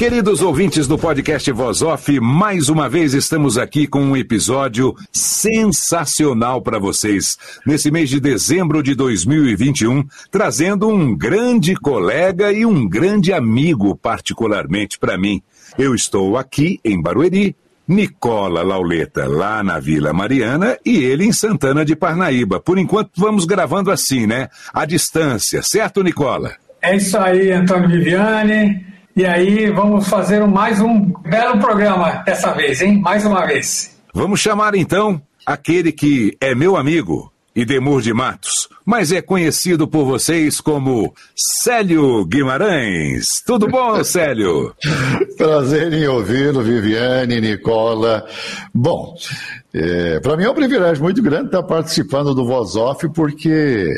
Queridos ouvintes do podcast Voz Off, mais uma vez estamos aqui com um episódio sensacional para vocês. Nesse mês de dezembro de 2021, trazendo um grande colega e um grande amigo, particularmente para mim. Eu estou aqui em Barueri, Nicola Lauleta lá na Vila Mariana e ele em Santana de Parnaíba. Por enquanto vamos gravando assim, né? À distância, certo, Nicola? É isso aí, Antônio Viviane. E aí vamos fazer mais um belo programa dessa vez, hein? Mais uma vez. Vamos chamar então aquele que é meu amigo, Idemur de Matos, mas é conhecido por vocês como Célio Guimarães. Tudo bom, Célio? Prazer em ouvi-lo, Viviane, Nicola. Bom, é, para mim é um privilégio muito grande estar participando do Voz Off, porque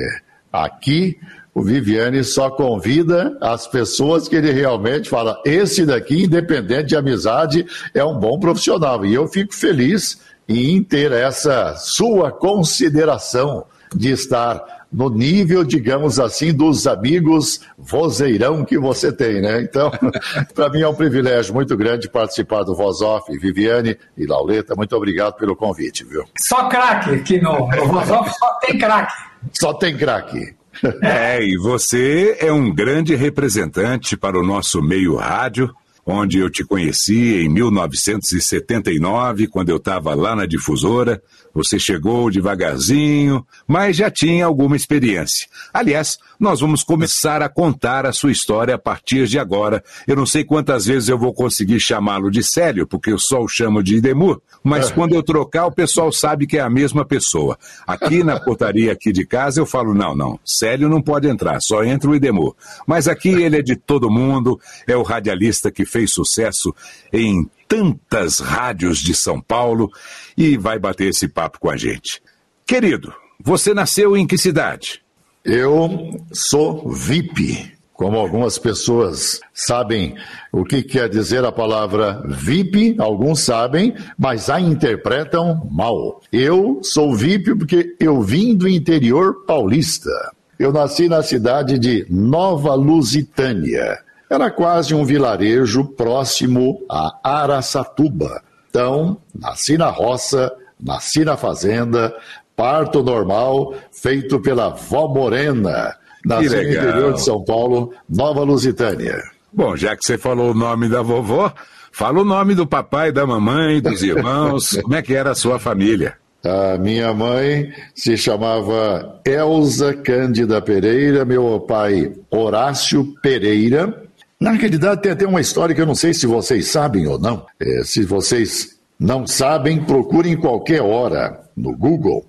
aqui o Viviane só convida as pessoas que ele realmente fala: esse daqui, independente de amizade, é um bom profissional. E eu fico feliz em ter essa sua consideração de estar no nível, digamos assim, dos amigos vozeirão que você tem, né? Então, para mim é um privilégio muito grande participar do Voz Off. Viviane e Lauleta, muito obrigado pelo convite, viu? Só craque aqui no, no Voz Off, só tem craque. Só tem craque. É, e você é um grande representante para o nosso meio rádio, onde eu te conheci em 1979, quando eu estava lá na difusora. Você chegou devagarzinho, mas já tinha alguma experiência. Aliás, nós vamos começar a contar a sua história a partir de agora. Eu não sei quantas vezes eu vou conseguir chamá-lo de Célio, porque eu só o chamo de Idemur, mas é. quando eu trocar, o pessoal sabe que é a mesma pessoa. Aqui na portaria aqui de casa eu falo, não, não, Célio não pode entrar, só entra o Idemur. Mas aqui ele é de todo mundo, é o radialista que fez sucesso em tantas rádios de São Paulo e vai bater esse papo com a gente. Querido, você nasceu em que cidade? Eu sou VIP. Como algumas pessoas sabem o que quer dizer a palavra VIP, alguns sabem, mas a interpretam mal. Eu sou VIP porque eu vim do interior paulista. Eu nasci na cidade de Nova Lusitânia, era quase um vilarejo próximo a Araçatuba. Então, nasci na roça, nasci na fazenda, parto normal, feito pela vó Morena. Nasci no interior de São Paulo, Nova Lusitânia. Bom, já que você falou o nome da vovó, fala o nome do papai, da mamãe, dos irmãos. Como é que era a sua família? A minha mãe se chamava Elza Cândida Pereira, meu pai Horácio Pereira, na realidade, tem até uma história que eu não sei se vocês sabem ou não. É, se vocês não sabem, procurem qualquer hora no Google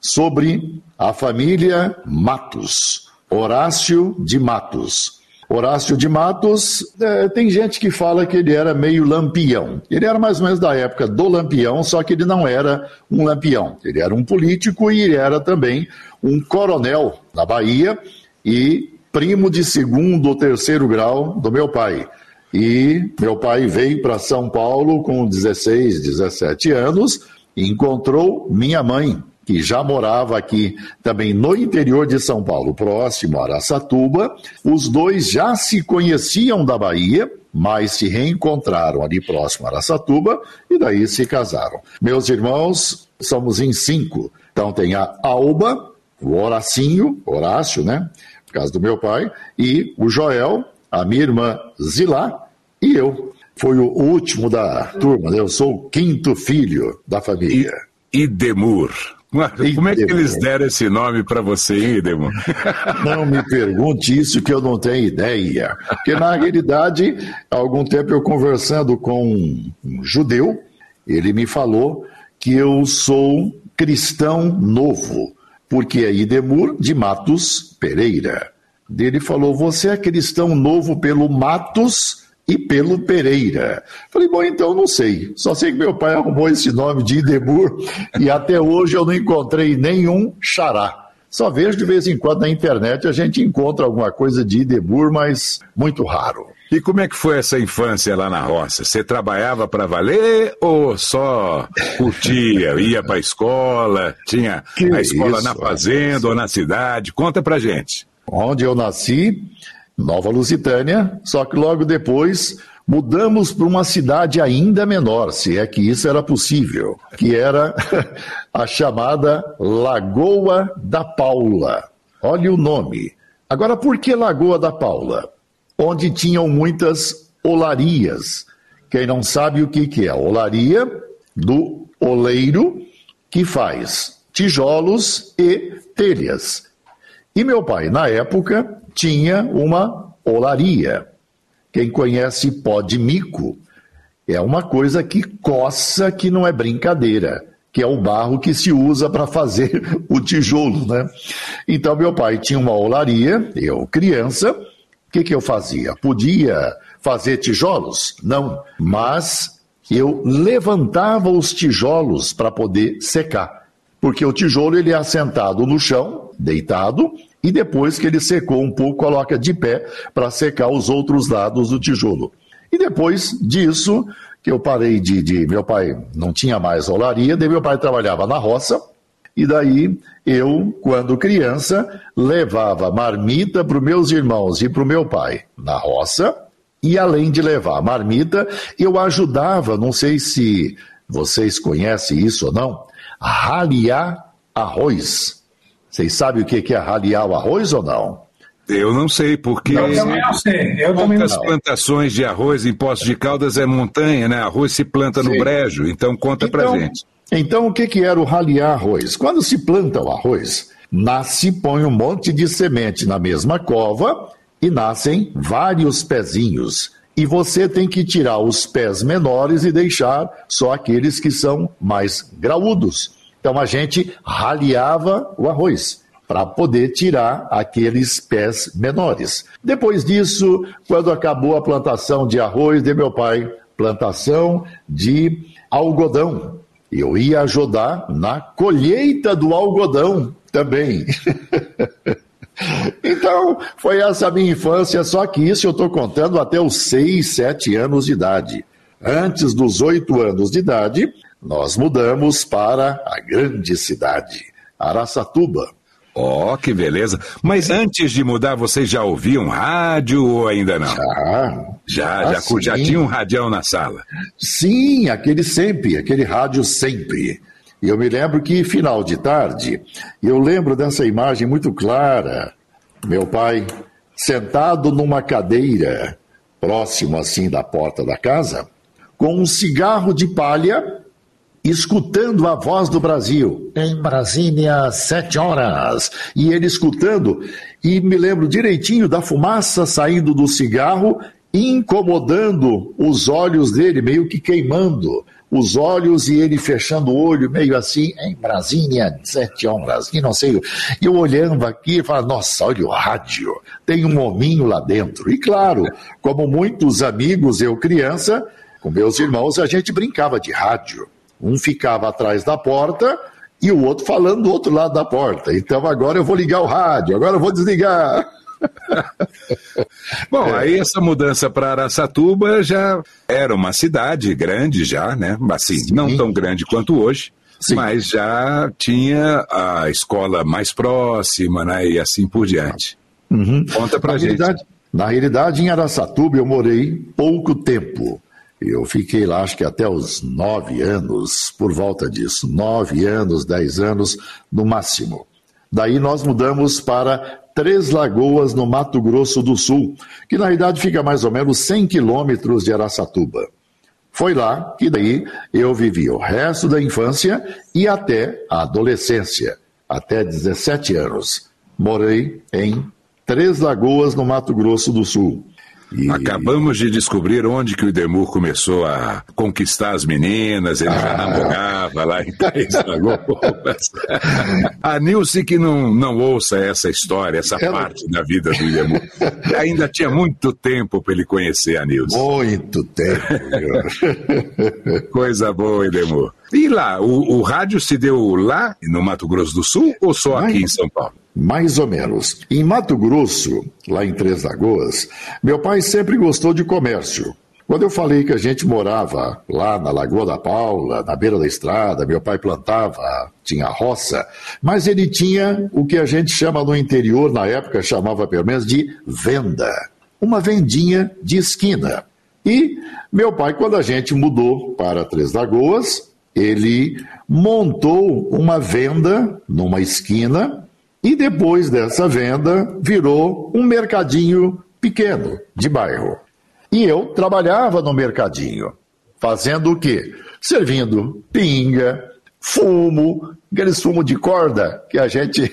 sobre a família Matos, Horácio de Matos. Horácio de Matos, é, tem gente que fala que ele era meio lampião. Ele era mais ou menos da época do lampião, só que ele não era um lampião. Ele era um político e ele era também um coronel na Bahia e primo de segundo ou terceiro grau do meu pai. E meu pai veio para São Paulo com 16, 17 anos e encontrou minha mãe, que já morava aqui também no interior de São Paulo, próximo a Araçatuba. Os dois já se conheciam da Bahia, mas se reencontraram ali próximo a Araçatuba e daí se casaram. Meus irmãos, somos em cinco. Então tem a Alba, o Horacinho, Horácio, né? Caso do meu pai, e o Joel, a minha irmã Zilá e eu. Foi o último da turma, né? eu sou o quinto filho da família. E, Idemur. Como é que eles deram esse nome para você, Idemur? Não me pergunte isso que eu não tenho ideia. Porque, na realidade, há algum tempo eu conversando com um judeu, ele me falou que eu sou cristão novo, porque é Idemur de Matos Pereira. Ele falou: Você é cristão novo pelo Matos e pelo Pereira. Falei, bom, então não sei. Só sei que meu pai arrumou esse nome de Idemur e até hoje eu não encontrei nenhum xará. Só vejo de vez em quando na internet a gente encontra alguma coisa de Idemur, mas muito raro. E como é que foi essa infância lá na roça? Você trabalhava para valer ou só curtia, ia para a escola, tinha que a escola isso, na fazenda ou na cidade? Conta pra gente. Onde eu nasci, Nova Lusitânia, só que logo depois mudamos para uma cidade ainda menor, se é que isso era possível, que era a chamada Lagoa da Paula. Olha o nome. Agora, por que Lagoa da Paula? Onde tinham muitas olarias. Quem não sabe o que, que é olaria, do oleiro, que faz tijolos e telhas. E meu pai, na época, tinha uma olaria. Quem conhece pó de mico é uma coisa que coça que não é brincadeira, que é o barro que se usa para fazer o tijolo, né? Então meu pai tinha uma olaria, eu criança, o que, que eu fazia? Podia fazer tijolos? Não, mas eu levantava os tijolos para poder secar, porque o tijolo ele é assentado no chão, deitado, e depois que ele secou um pouco, coloca de pé para secar os outros lados do tijolo. E depois disso, que eu parei de, de, Meu pai não tinha mais olaria, daí meu pai trabalhava na roça, e daí eu, quando criança, levava marmita para os meus irmãos e para o meu pai na roça, e além de levar marmita, eu ajudava, não sei se vocês conhecem isso ou não, raliar arroz. Vocês sabem o que é raliar o arroz ou não? Eu não sei, porque. Eu também não sei. Eu também não. plantações de arroz em Poços de Caldas é montanha, né? Arroz se planta no brejo, então conta então, pra gente. Então, o que, que era o raliar arroz? Quando se planta o arroz, nasce, põe um monte de semente na mesma cova e nascem vários pezinhos. E você tem que tirar os pés menores e deixar só aqueles que são mais graúdos. Então a gente raliava o arroz para poder tirar aqueles pés menores. Depois disso, quando acabou a plantação de arroz de meu pai, plantação de algodão. Eu ia ajudar na colheita do algodão também. então, foi essa minha infância, só que isso eu estou contando até os 6, 7 anos de idade. Antes dos 8 anos de idade, nós mudamos para a grande cidade, Araçatuba. Oh, que beleza. Mas antes de mudar, vocês já ouviam rádio ou ainda não? Já. Já, ah, já, já tinha um radião na sala? Sim, aquele sempre, aquele rádio sempre. E eu me lembro que final de tarde, eu lembro dessa imagem muito clara. Meu pai sentado numa cadeira, próximo assim da porta da casa, com um cigarro de palha escutando a voz do Brasil. Em Brasília, sete horas. E ele escutando, e me lembro direitinho da fumaça saindo do cigarro, incomodando os olhos dele, meio que queimando os olhos e ele fechando o olho, meio assim, em Brasília, sete horas, e não sei. Eu olhando aqui e falando, nossa, olha o rádio, tem um hominho lá dentro. E claro, como muitos amigos, eu criança, com meus irmãos, a gente brincava de rádio. Um ficava atrás da porta e o outro falando do outro lado da porta. Então agora eu vou ligar o rádio, agora eu vou desligar. Bom, aí essa mudança para Araçatuba já era uma cidade grande já, né? Assim, Sim. não tão grande quanto hoje, Sim. mas já tinha a escola mais próxima, né? E assim por diante. Uhum. Conta pra na gente. Realidade, na realidade, em Araçatuba eu morei pouco tempo. Eu fiquei lá, acho que até os nove anos, por volta disso, nove anos, dez anos no máximo. Daí nós mudamos para Três Lagoas, no Mato Grosso do Sul, que na realidade fica mais ou menos 100 quilômetros de Araçatuba. Foi lá que daí eu vivi o resto da infância e até a adolescência, até 17 anos. Morei em Três Lagoas, no Mato Grosso do Sul. E... Acabamos de descobrir onde que o Demur começou a conquistar as meninas, ele ah. já namorava lá em Três Lagoas. a Nilce que não, não ouça essa história, essa Ela... parte da vida do Demur. Ainda tinha muito tempo para ele conhecer a Nilce. Muito tempo. Coisa boa, Demur. E lá, o, o rádio se deu lá no Mato Grosso do Sul ou só aqui em São Paulo? Mais ou menos. Em Mato Grosso, lá em Três Lagoas, meu pai sempre gostou de comércio. Quando eu falei que a gente morava lá na Lagoa da Paula, na beira da estrada, meu pai plantava, tinha roça, mas ele tinha o que a gente chama no interior, na época chamava pelo menos de venda. Uma vendinha de esquina. E meu pai, quando a gente mudou para Três Lagoas, ele montou uma venda numa esquina e depois dessa venda, virou um mercadinho pequeno de bairro. E eu trabalhava no mercadinho, fazendo o quê? Servindo pinga, fumo, aqueles fumo de corda que a gente.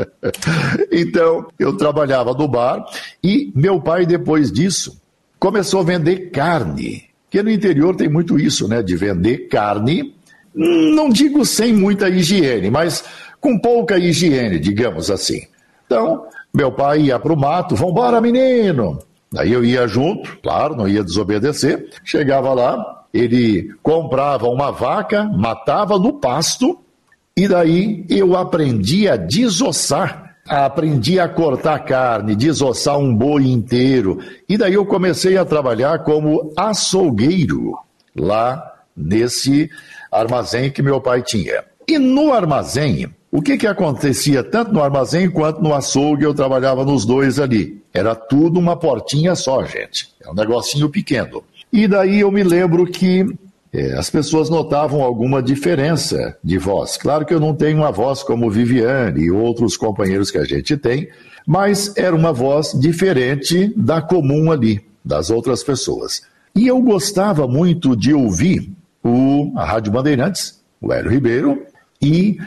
então, eu trabalhava no bar e meu pai, depois disso, começou a vender carne. Que no interior tem muito isso, né? De vender carne, não digo sem muita higiene, mas com pouca higiene, digamos assim. Então, meu pai ia para o mato, vambora, menino! Aí eu ia junto, claro, não ia desobedecer. Chegava lá, ele comprava uma vaca, matava no pasto, e daí eu aprendi a desossar. Aprendi a cortar carne, desossar um boi inteiro. E daí eu comecei a trabalhar como açougueiro lá nesse armazém que meu pai tinha. E no armazém, o que, que acontecia tanto no armazém quanto no açougue? Eu trabalhava nos dois ali. Era tudo uma portinha só, gente. É um negocinho pequeno. E daí eu me lembro que é, as pessoas notavam alguma diferença de voz. Claro que eu não tenho uma voz como Viviane e outros companheiros que a gente tem, mas era uma voz diferente da comum ali, das outras pessoas. E eu gostava muito de ouvir o, a Rádio Bandeirantes, o Hélio Ribeiro, e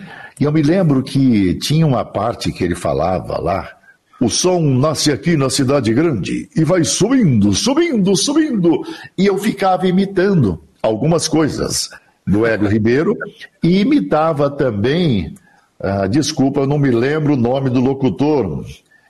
e eu me lembro que tinha uma parte que ele falava lá. O som nasce aqui na cidade grande e vai subindo, subindo, subindo. E eu ficava imitando algumas coisas do Hélio Ribeiro e imitava também, ah, desculpa, eu não me lembro o nome do locutor,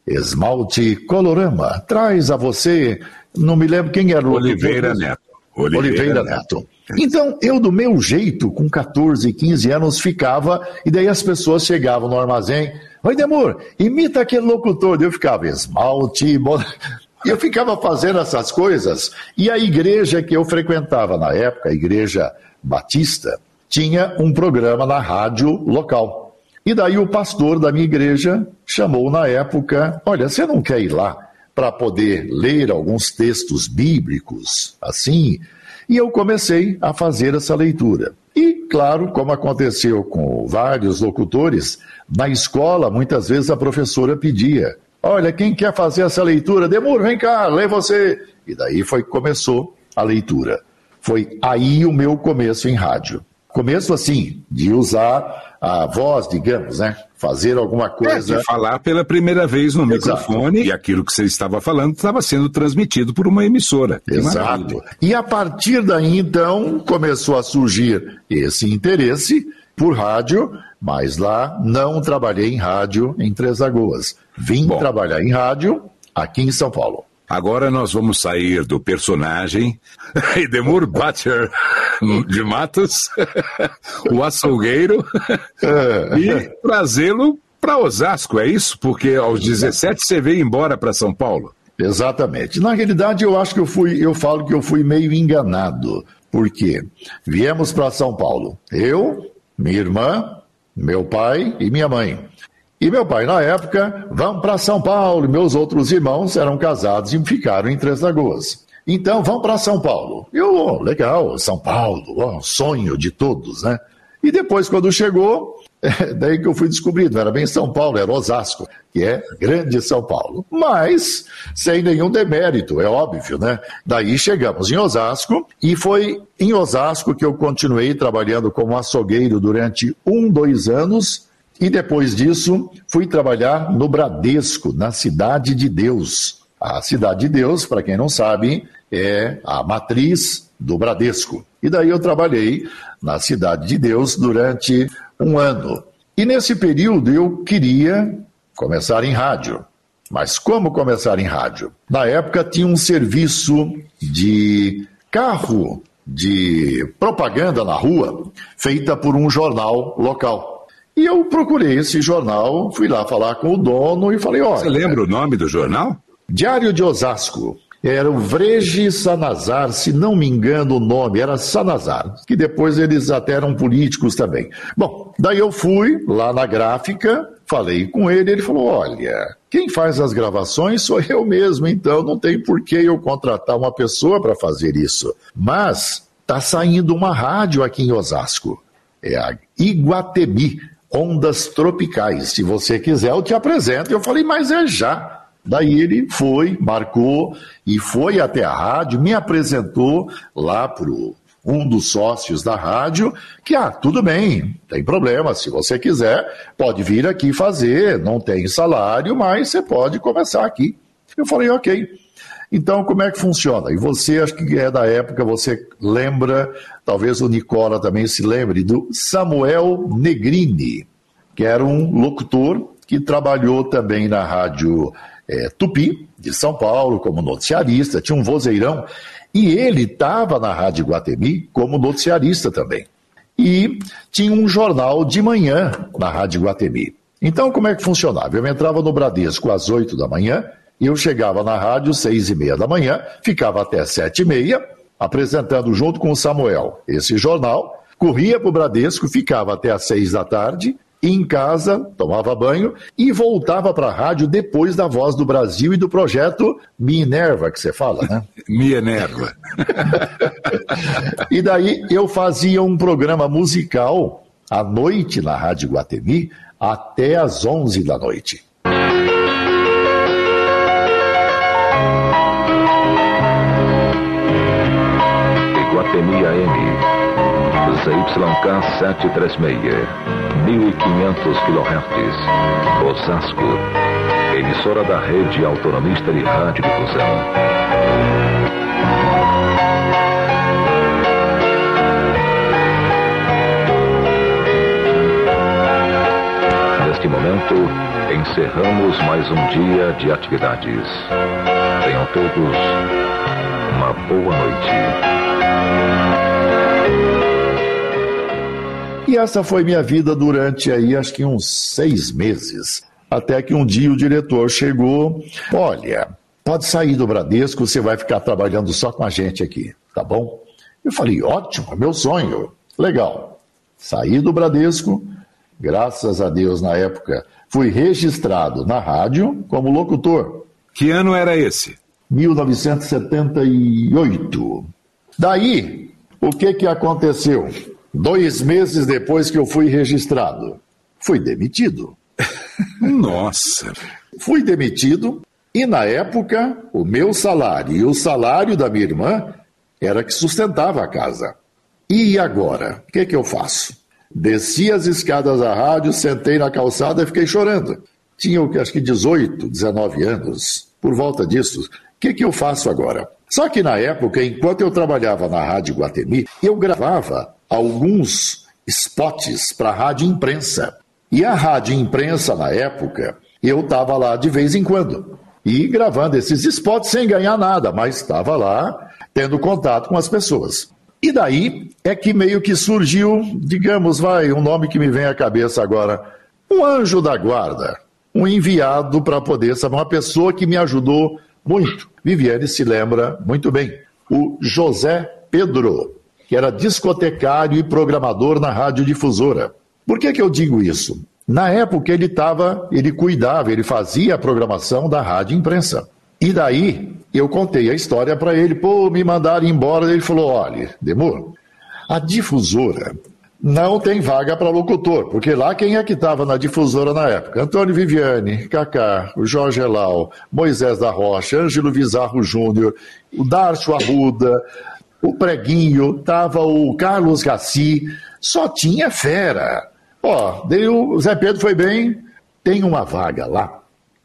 Esmalte Colorama. Traz a você, não me lembro quem era o Oliveira locutor. Neto. Oliveira, Oliveira Neto. Neto. Então, eu, do meu jeito, com 14, 15 anos, ficava, e daí as pessoas chegavam no armazém. Oi, Demur, imita aquele locutor. Eu ficava, esmalte, eu ficava fazendo essas coisas. E a igreja que eu frequentava na época, a igreja batista, tinha um programa na rádio local. E daí o pastor da minha igreja chamou na época: Olha, você não quer ir lá para poder ler alguns textos bíblicos assim? E eu comecei a fazer essa leitura. E, claro, como aconteceu com vários locutores, na escola, muitas vezes a professora pedia: Olha, quem quer fazer essa leitura? Demuro, vem cá, lê você. E daí foi que começou a leitura. Foi aí o meu começo em rádio. Começo assim, de usar a voz, digamos, né? Fazer alguma coisa. É, de falar pela primeira vez no Exato. microfone e aquilo que você estava falando estava sendo transmitido por uma emissora. Exato. E a partir daí, então, começou a surgir esse interesse por rádio, mas lá não trabalhei em rádio em Três Lagoas. Vim Bom. trabalhar em rádio aqui em São Paulo. Agora nós vamos sair do personagem Edemur Butcher de Matos, o açougueiro, é. e trazê-lo para Osasco, é isso? Porque aos 17 você veio embora para São Paulo. Exatamente. Na realidade, eu acho que eu fui, eu falo que eu fui meio enganado. Por quê? Viemos para São Paulo. Eu, minha irmã, meu pai e minha mãe. E meu pai, na época, vamos para São Paulo. Meus outros irmãos eram casados e ficaram em Três Lagoas. Então, vamos para São Paulo. Eu, oh, legal, São Paulo, oh, sonho de todos, né? E depois, quando chegou, Daí que eu fui descobrido, era bem São Paulo, era Osasco, que é grande São Paulo. Mas sem nenhum demérito, é óbvio, né? Daí chegamos em Osasco e foi em Osasco que eu continuei trabalhando como açougueiro durante um, dois anos. E depois disso, fui trabalhar no Bradesco, na Cidade de Deus. A Cidade de Deus, para quem não sabe, é a matriz do Bradesco. E daí eu trabalhei na Cidade de Deus durante um ano. E nesse período eu queria começar em rádio. Mas como começar em rádio? Na época tinha um serviço de carro de propaganda na rua, feita por um jornal local. E eu procurei esse jornal, fui lá falar com o dono e falei: olha. Você lembra o nome do jornal? Diário de Osasco. Era o Vrege Sanazar, se não me engano o nome, era Sanazar, que depois eles até eram políticos também. Bom, daí eu fui lá na gráfica, falei com ele, ele falou: olha, quem faz as gravações sou eu mesmo, então não tem por que eu contratar uma pessoa para fazer isso. Mas está saindo uma rádio aqui em Osasco. É a Iguatemi, Ondas Tropicais. Se você quiser, eu te apresento. Eu falei, mas é já. Daí ele foi, marcou e foi até a rádio, me apresentou lá para um dos sócios da rádio, que, ah, tudo bem, tem problema, se você quiser, pode vir aqui fazer, não tem salário, mas você pode começar aqui. Eu falei, ok. Então, como é que funciona? E você, acho que é da época, você lembra, talvez o Nicola também se lembre, do Samuel Negrini, que era um locutor que trabalhou também na rádio é, Tupi, de São Paulo, como noticiarista, tinha um vozeirão, e ele estava na Rádio Guatemi como noticiarista também. E tinha um jornal de manhã na Rádio Guatemi. Então, como é que funcionava? Eu entrava no Bradesco às 8 da manhã, eu chegava na rádio às seis e meia da manhã, ficava até sete e meia, apresentando junto com o Samuel esse jornal, corria para o Bradesco, ficava até às seis da tarde, em casa, tomava banho e voltava para a rádio depois da Voz do Brasil e do projeto Minerva, que você fala, né? Minerva. e daí eu fazia um programa musical à noite na Rádio Guatemi até às 11 da noite. YK736, 1500 kHz, Osasco, emissora da Rede Autonomista de Rádio Difusão. neste momento, encerramos mais um dia de atividades. Tenham todos uma boa noite. E essa foi minha vida durante aí, acho que uns seis meses. Até que um dia o diretor chegou: Olha, pode sair do Bradesco, você vai ficar trabalhando só com a gente aqui, tá bom? Eu falei: Ótimo, meu sonho. Legal. Saí do Bradesco, graças a Deus na época, fui registrado na rádio como locutor. Que ano era esse? 1978. Daí, o que que aconteceu? Dois meses depois que eu fui registrado, fui demitido. Nossa! Fui demitido e, na época, o meu salário e o salário da minha irmã era que sustentava a casa. E agora? O que, que eu faço? Desci as escadas da rádio, sentei na calçada e fiquei chorando. Tinha, acho que 18, 19 anos, por volta disso. O que, que eu faço agora? Só que na época, enquanto eu trabalhava na Rádio Guatemi, eu gravava alguns spots para a rádio imprensa. E a rádio imprensa, na época, eu estava lá de vez em quando. E gravando esses spots sem ganhar nada, mas estava lá tendo contato com as pessoas. E daí é que meio que surgiu, digamos, vai, um nome que me vem à cabeça agora, um anjo da guarda, um enviado para poder saber, uma pessoa que me ajudou muito. Viviane se lembra muito bem, o José Pedro que era discotecário e programador na radiodifusora. Por que, que eu digo isso? Na época ele estava, ele cuidava, ele fazia a programação da rádio imprensa. E daí eu contei a história para ele, pô, me mandaram embora. Ele falou: olha, Demor, a difusora não tem vaga para locutor, porque lá quem é que estava na difusora na época? Antônio Viviane, Cacá, o Jorge Elal, Moisés da Rocha, Ângelo Vizarro Júnior, o Darcio Arruda, o Preguinho, estava o Carlos Gassi, só tinha fera. Ó, daí o Zé Pedro foi bem, tem uma vaga lá.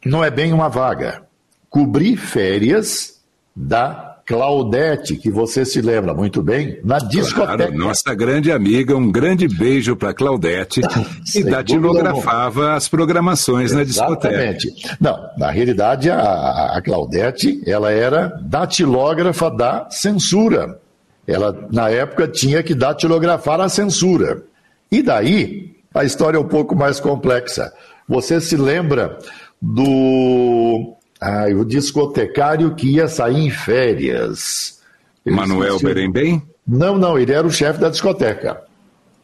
Não é bem uma vaga. Cobrir férias da Claudete, que você se lembra muito bem, na discoteca. Claro, nossa grande amiga, um grande beijo para Claudete, que datilografava as programações Exatamente. na discoteca. Não, na realidade, a, a Claudete, ela era datilógrafa da censura. Ela, na época, tinha que datilografar a censura. E daí, a história é um pouco mais complexa. Você se lembra do ah, o discotecário que ia sair em férias. Manuel Berembem? Não, não, ele era o chefe da discoteca.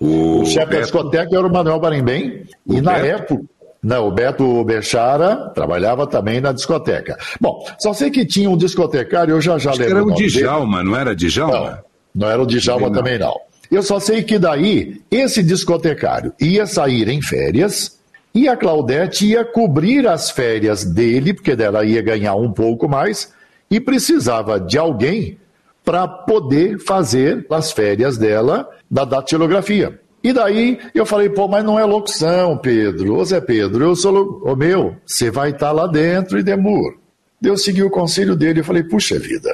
O, o chefe Beto... da discoteca era o Manuel Berembem. E Beto? na época. Não, o Beto Bechara trabalhava também na discoteca. Bom, só sei que tinha um discotecário, eu já já lembro. Era o, o Djalma, dele. não era Djalma? Não, não era o Djalma não. também não. Eu só sei que daí esse discotecário ia sair em férias e a Claudete ia cobrir as férias dele, porque dela ia ganhar um pouco mais, e precisava de alguém para poder fazer as férias dela da datilografia. E daí eu falei, pô, mas não é locução, Pedro. Ô Zé Pedro, eu sou. Ô meu, você vai estar tá lá dentro e demor. Eu segui o conselho dele e falei, puxa vida,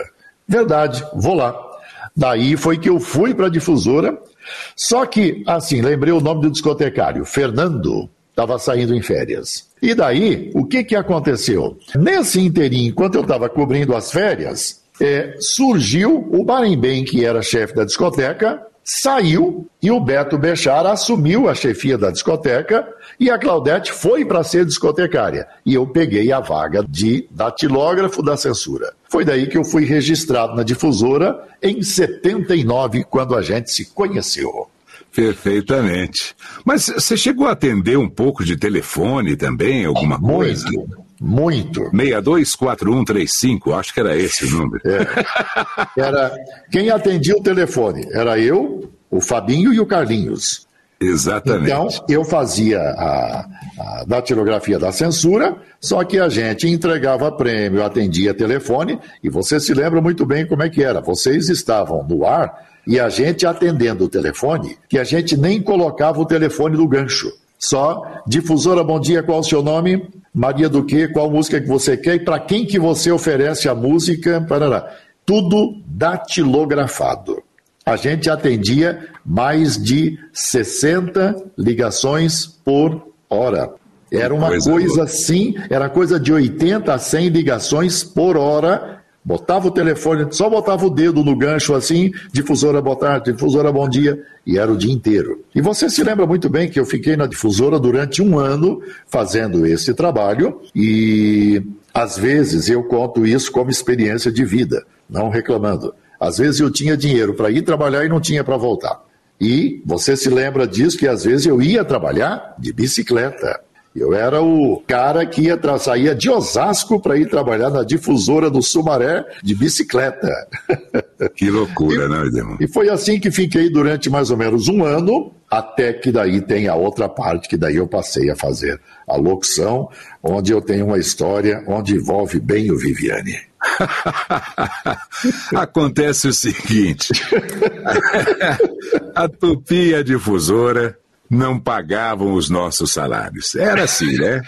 verdade, vou lá. Daí foi que eu fui para a difusora. Só que, assim, lembrei o nome do discotecário, Fernando estava saindo em férias. E daí, o que, que aconteceu? Nesse inteirinho, enquanto eu estava cobrindo as férias, é, surgiu o Barimbem, que era chefe da discoteca, saiu e o Beto Bechar assumiu a chefia da discoteca e a Claudete foi para ser discotecária. E eu peguei a vaga de datilógrafo da censura. Foi daí que eu fui registrado na difusora em 79, quando a gente se conheceu. Perfeitamente. Mas você chegou a atender um pouco de telefone também, alguma muito, coisa? Muito. 624135, acho que era esse o número. É. Era, quem atendia o telefone era eu, o Fabinho e o Carlinhos. Exatamente. Então, eu fazia a, a datilografia da censura, só que a gente entregava prêmio, atendia telefone, e você se lembra muito bem como é que era. Vocês estavam no ar e a gente atendendo o telefone, que a gente nem colocava o telefone no gancho. Só, difusora, bom dia, qual o seu nome? Maria do quê? Qual música que você quer? E para quem que você oferece a música? Parará. Tudo datilografado. A gente atendia mais de 60 ligações por hora. Era uma coisa, coisa assim, era coisa de 80 a 100 ligações por hora Botava o telefone, só botava o dedo no gancho assim, difusora boa tarde, difusora bom dia, e era o dia inteiro. E você se lembra muito bem que eu fiquei na difusora durante um ano fazendo esse trabalho, e às vezes eu conto isso como experiência de vida, não reclamando. Às vezes eu tinha dinheiro para ir trabalhar e não tinha para voltar. E você se lembra disso que às vezes eu ia trabalhar de bicicleta. Eu era o cara que ia saía de Osasco para ir trabalhar na difusora do Sumaré de bicicleta. Que loucura, e, né, Edemar? E foi assim que fiquei durante mais ou menos um ano, até que daí tem a outra parte, que daí eu passei a fazer a locução, onde eu tenho uma história onde envolve bem o Viviane. Acontece o seguinte: a Tupi, a difusora, não pagavam os nossos salários. Era assim, né?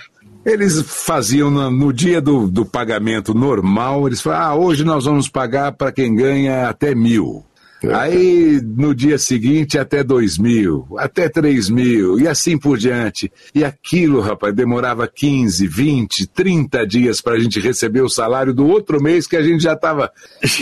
Eles faziam no, no dia do, do, pagamento normal, eles falavam, ah, hoje nós vamos pagar para quem ganha até mil. É. Aí no dia seguinte até dois mil, até três mil e assim por diante. E aquilo, rapaz, demorava 15, 20, 30 dias para a gente receber o salário do outro mês que a gente já estava.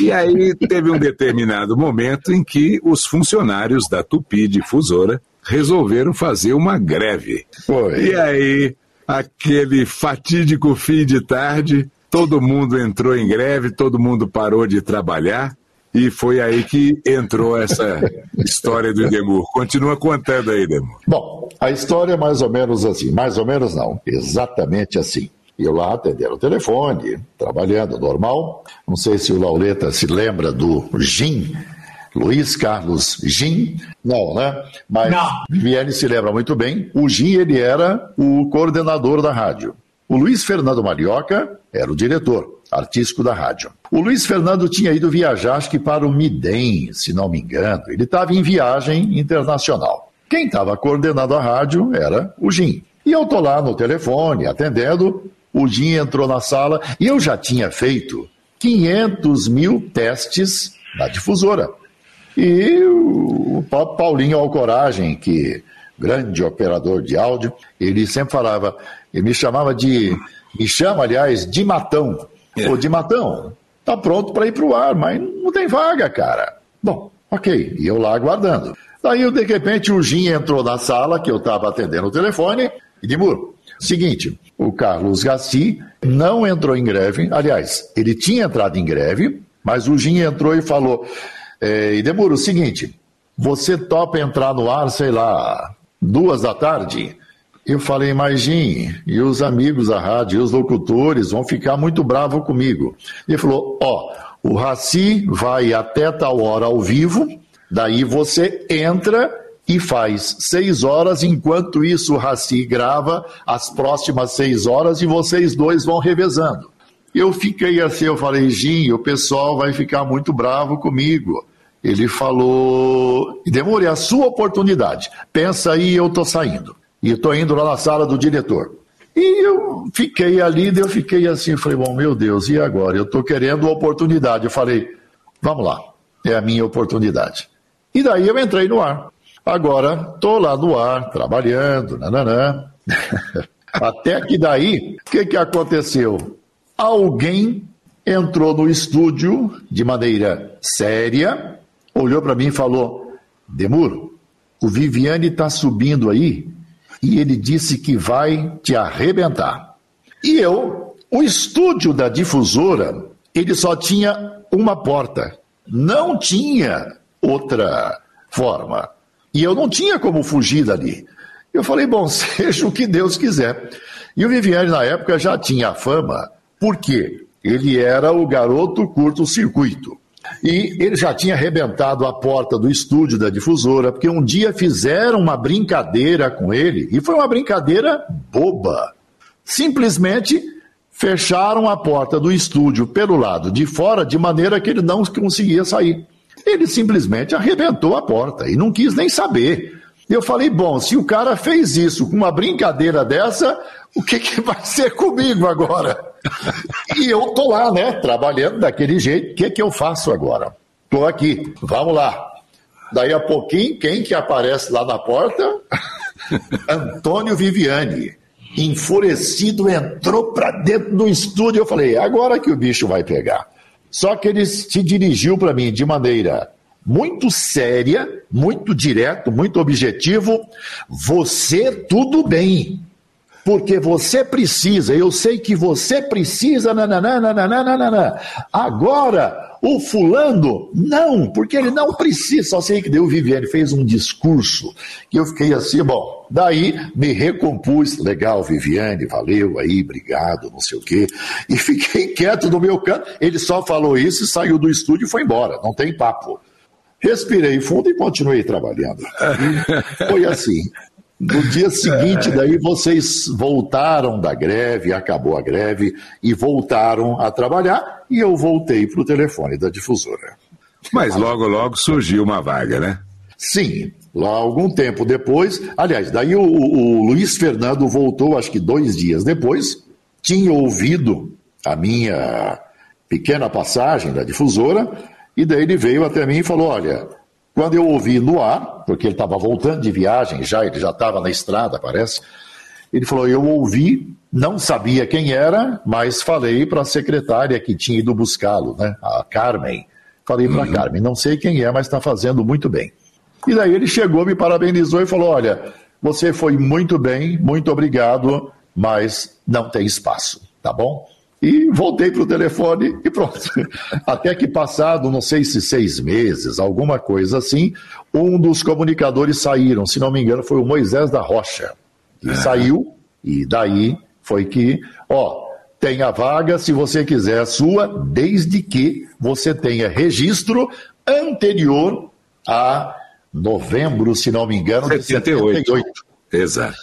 E aí teve um determinado momento em que os funcionários da Tupi Difusora resolveram fazer uma greve. Foi. E aí, aquele fatídico fim de tarde, todo mundo entrou em greve, todo mundo parou de trabalhar. E foi aí que entrou essa história do Demur. Continua contando aí, Demur. Bom, a história é mais ou menos assim. Mais ou menos não, exatamente assim. Eu lá atendendo o telefone, trabalhando normal. Não sei se o Laureta se lembra do Jim Luiz Carlos Gin, não, né? Mas não. Viviane se lembra muito bem. O Gin, ele era o coordenador da rádio. O Luiz Fernando Marioca era o diretor artístico da rádio. O Luiz Fernando tinha ido viajar, acho que para o Midem, se não me engano. Ele estava em viagem internacional. Quem estava coordenando a rádio era o Gin. E eu tô lá no telefone, atendendo, o Jim entrou na sala e eu já tinha feito 500 mil testes na difusora. E o Paulinho Alcoragem, que grande operador de áudio, ele sempre falava, ele me chamava de, me chama, aliás, de Matão. É. Ô, de Matão, tá pronto para ir para o ar, mas não tem vaga, cara. Bom, ok, e eu lá aguardando. Daí, de repente, o Jim entrou na sala, que eu estava atendendo o telefone, e Edmur, seguinte, o Carlos Gassi não entrou em greve, aliás, ele tinha entrado em greve, mas o Gin entrou e falou, é, Edmur, o seguinte, você topa entrar no ar, sei lá, duas da tarde? Eu falei, mas Gin, e os amigos da rádio, e os locutores vão ficar muito bravos comigo. Ele falou, ó, o Raci vai até tal hora ao vivo, daí você entra e faz seis horas, enquanto isso o Raci grava as próximas seis horas e vocês dois vão revezando. Eu fiquei assim, eu falei, Gin, o pessoal vai ficar muito bravo comigo. Ele falou, demorei a sua oportunidade. Pensa aí, eu tô saindo. E estou indo lá na sala do diretor. E eu fiquei ali, eu fiquei assim, falei, bom, meu Deus, e agora? Eu estou querendo a oportunidade. Eu falei, vamos lá, é a minha oportunidade. E daí eu entrei no ar. Agora, estou lá no ar, trabalhando, nananã. Até que daí, o que, que aconteceu? Alguém entrou no estúdio de maneira séria, olhou para mim e falou: Demuro, o Viviane está subindo aí e ele disse que vai te arrebentar. E eu, o estúdio da difusora, ele só tinha uma porta, não tinha outra forma. E eu não tinha como fugir dali. Eu falei, bom, seja o que Deus quiser. E o Viviane, na época, já tinha fama, porque ele era o garoto curto-circuito. E ele já tinha arrebentado a porta do estúdio da difusora, porque um dia fizeram uma brincadeira com ele, e foi uma brincadeira boba. Simplesmente fecharam a porta do estúdio pelo lado de fora, de maneira que ele não conseguia sair. Ele simplesmente arrebentou a porta e não quis nem saber. Eu falei, bom, se o cara fez isso com uma brincadeira dessa, o que, que vai ser comigo agora? E eu tô lá, né, trabalhando daquele jeito. O que, que eu faço agora? Tô aqui, vamos lá. Daí a pouquinho, quem que aparece lá na porta? Antônio Viviane. Enfurecido, entrou para dentro do estúdio. Eu falei, agora que o bicho vai pegar. Só que ele se dirigiu para mim de maneira muito séria, muito direto, muito objetivo. Você tudo bem. Porque você precisa, eu sei que você precisa, nananana, Agora, o fulano, não, porque ele não precisa. Só sei que deu o Viviane fez um discurso que eu fiquei assim, bom, daí me recompus, legal, Viviane, valeu aí, obrigado, não sei o quê. E fiquei quieto no meu canto. Ele só falou isso e saiu do estúdio e foi embora, não tem papo. Respirei fundo e continuei trabalhando. Foi assim. No dia seguinte, daí vocês voltaram da greve, acabou a greve, e voltaram a trabalhar, e eu voltei para o telefone da difusora. Mas logo, logo surgiu uma vaga, né? Sim, lá algum tempo depois. Aliás, daí o, o Luiz Fernando voltou, acho que dois dias depois, tinha ouvido a minha pequena passagem da difusora, e daí ele veio até mim e falou: Olha, quando eu ouvi no ar, porque ele estava voltando de viagem já, ele já estava na estrada, parece, ele falou: Eu ouvi, não sabia quem era, mas falei para a secretária que tinha ido buscá-lo, né, a Carmen. Falei para a uhum. Carmen: Não sei quem é, mas está fazendo muito bem. E daí ele chegou, me parabenizou e falou: Olha, você foi muito bem, muito obrigado, mas não tem espaço, tá bom? E voltei para o telefone e pronto. Até que passado, não sei se seis meses, alguma coisa assim, um dos comunicadores saíram, se não me engano, foi o Moisés da Rocha. E saiu, e daí foi que, ó, tem a vaga, se você quiser, sua, desde que você tenha registro anterior a novembro, se não me engano, 78. de 78. Exato.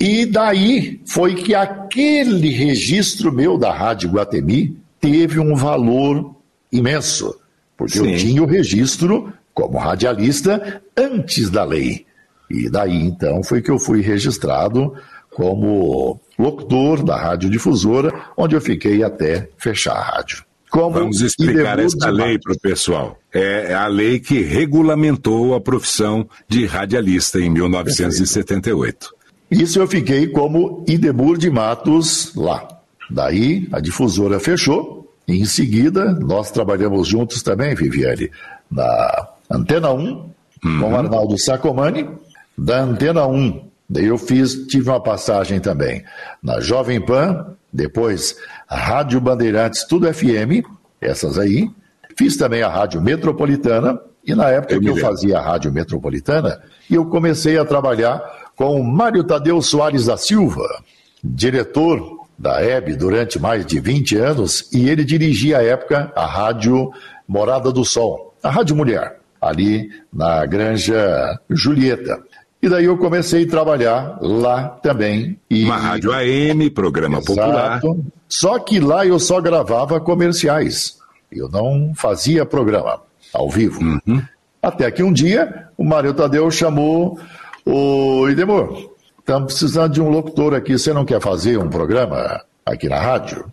E daí foi que aquele registro meu da Rádio Guatemi teve um valor imenso, porque Sim. eu tinha o registro como radialista antes da lei. E daí então foi que eu fui registrado como locutor da radiodifusora, onde eu fiquei até fechar a rádio. Como Vamos explicar essa lei para o pessoal. É a lei que regulamentou a profissão de radialista em 1978. Isso eu fiquei como Idemur de Matos lá. Daí a difusora fechou. E em seguida, nós trabalhamos juntos também, Viviane, na Antena 1, uhum. com o Arnaldo Sacomani. Da Antena 1, daí eu fiz, tive uma passagem também na Jovem Pan, depois Rádio Bandeirantes, tudo FM, essas aí. Fiz também a Rádio Metropolitana, e na época eu que eu fazia a Rádio Metropolitana, eu comecei a trabalhar com o Mário Tadeu Soares da Silva, diretor da EB durante mais de 20 anos, e ele dirigia à época a Rádio Morada do Sol, a Rádio Mulher, ali na Granja Julieta. E daí eu comecei a trabalhar lá também. E... Uma rádio AM, programa Exato. popular. Só que lá eu só gravava comerciais. Eu não fazia programa ao vivo. Uhum. Até que um dia o Mário Tadeu chamou o Idemor. Estamos precisando de um locutor aqui. Você não quer fazer um programa aqui na rádio?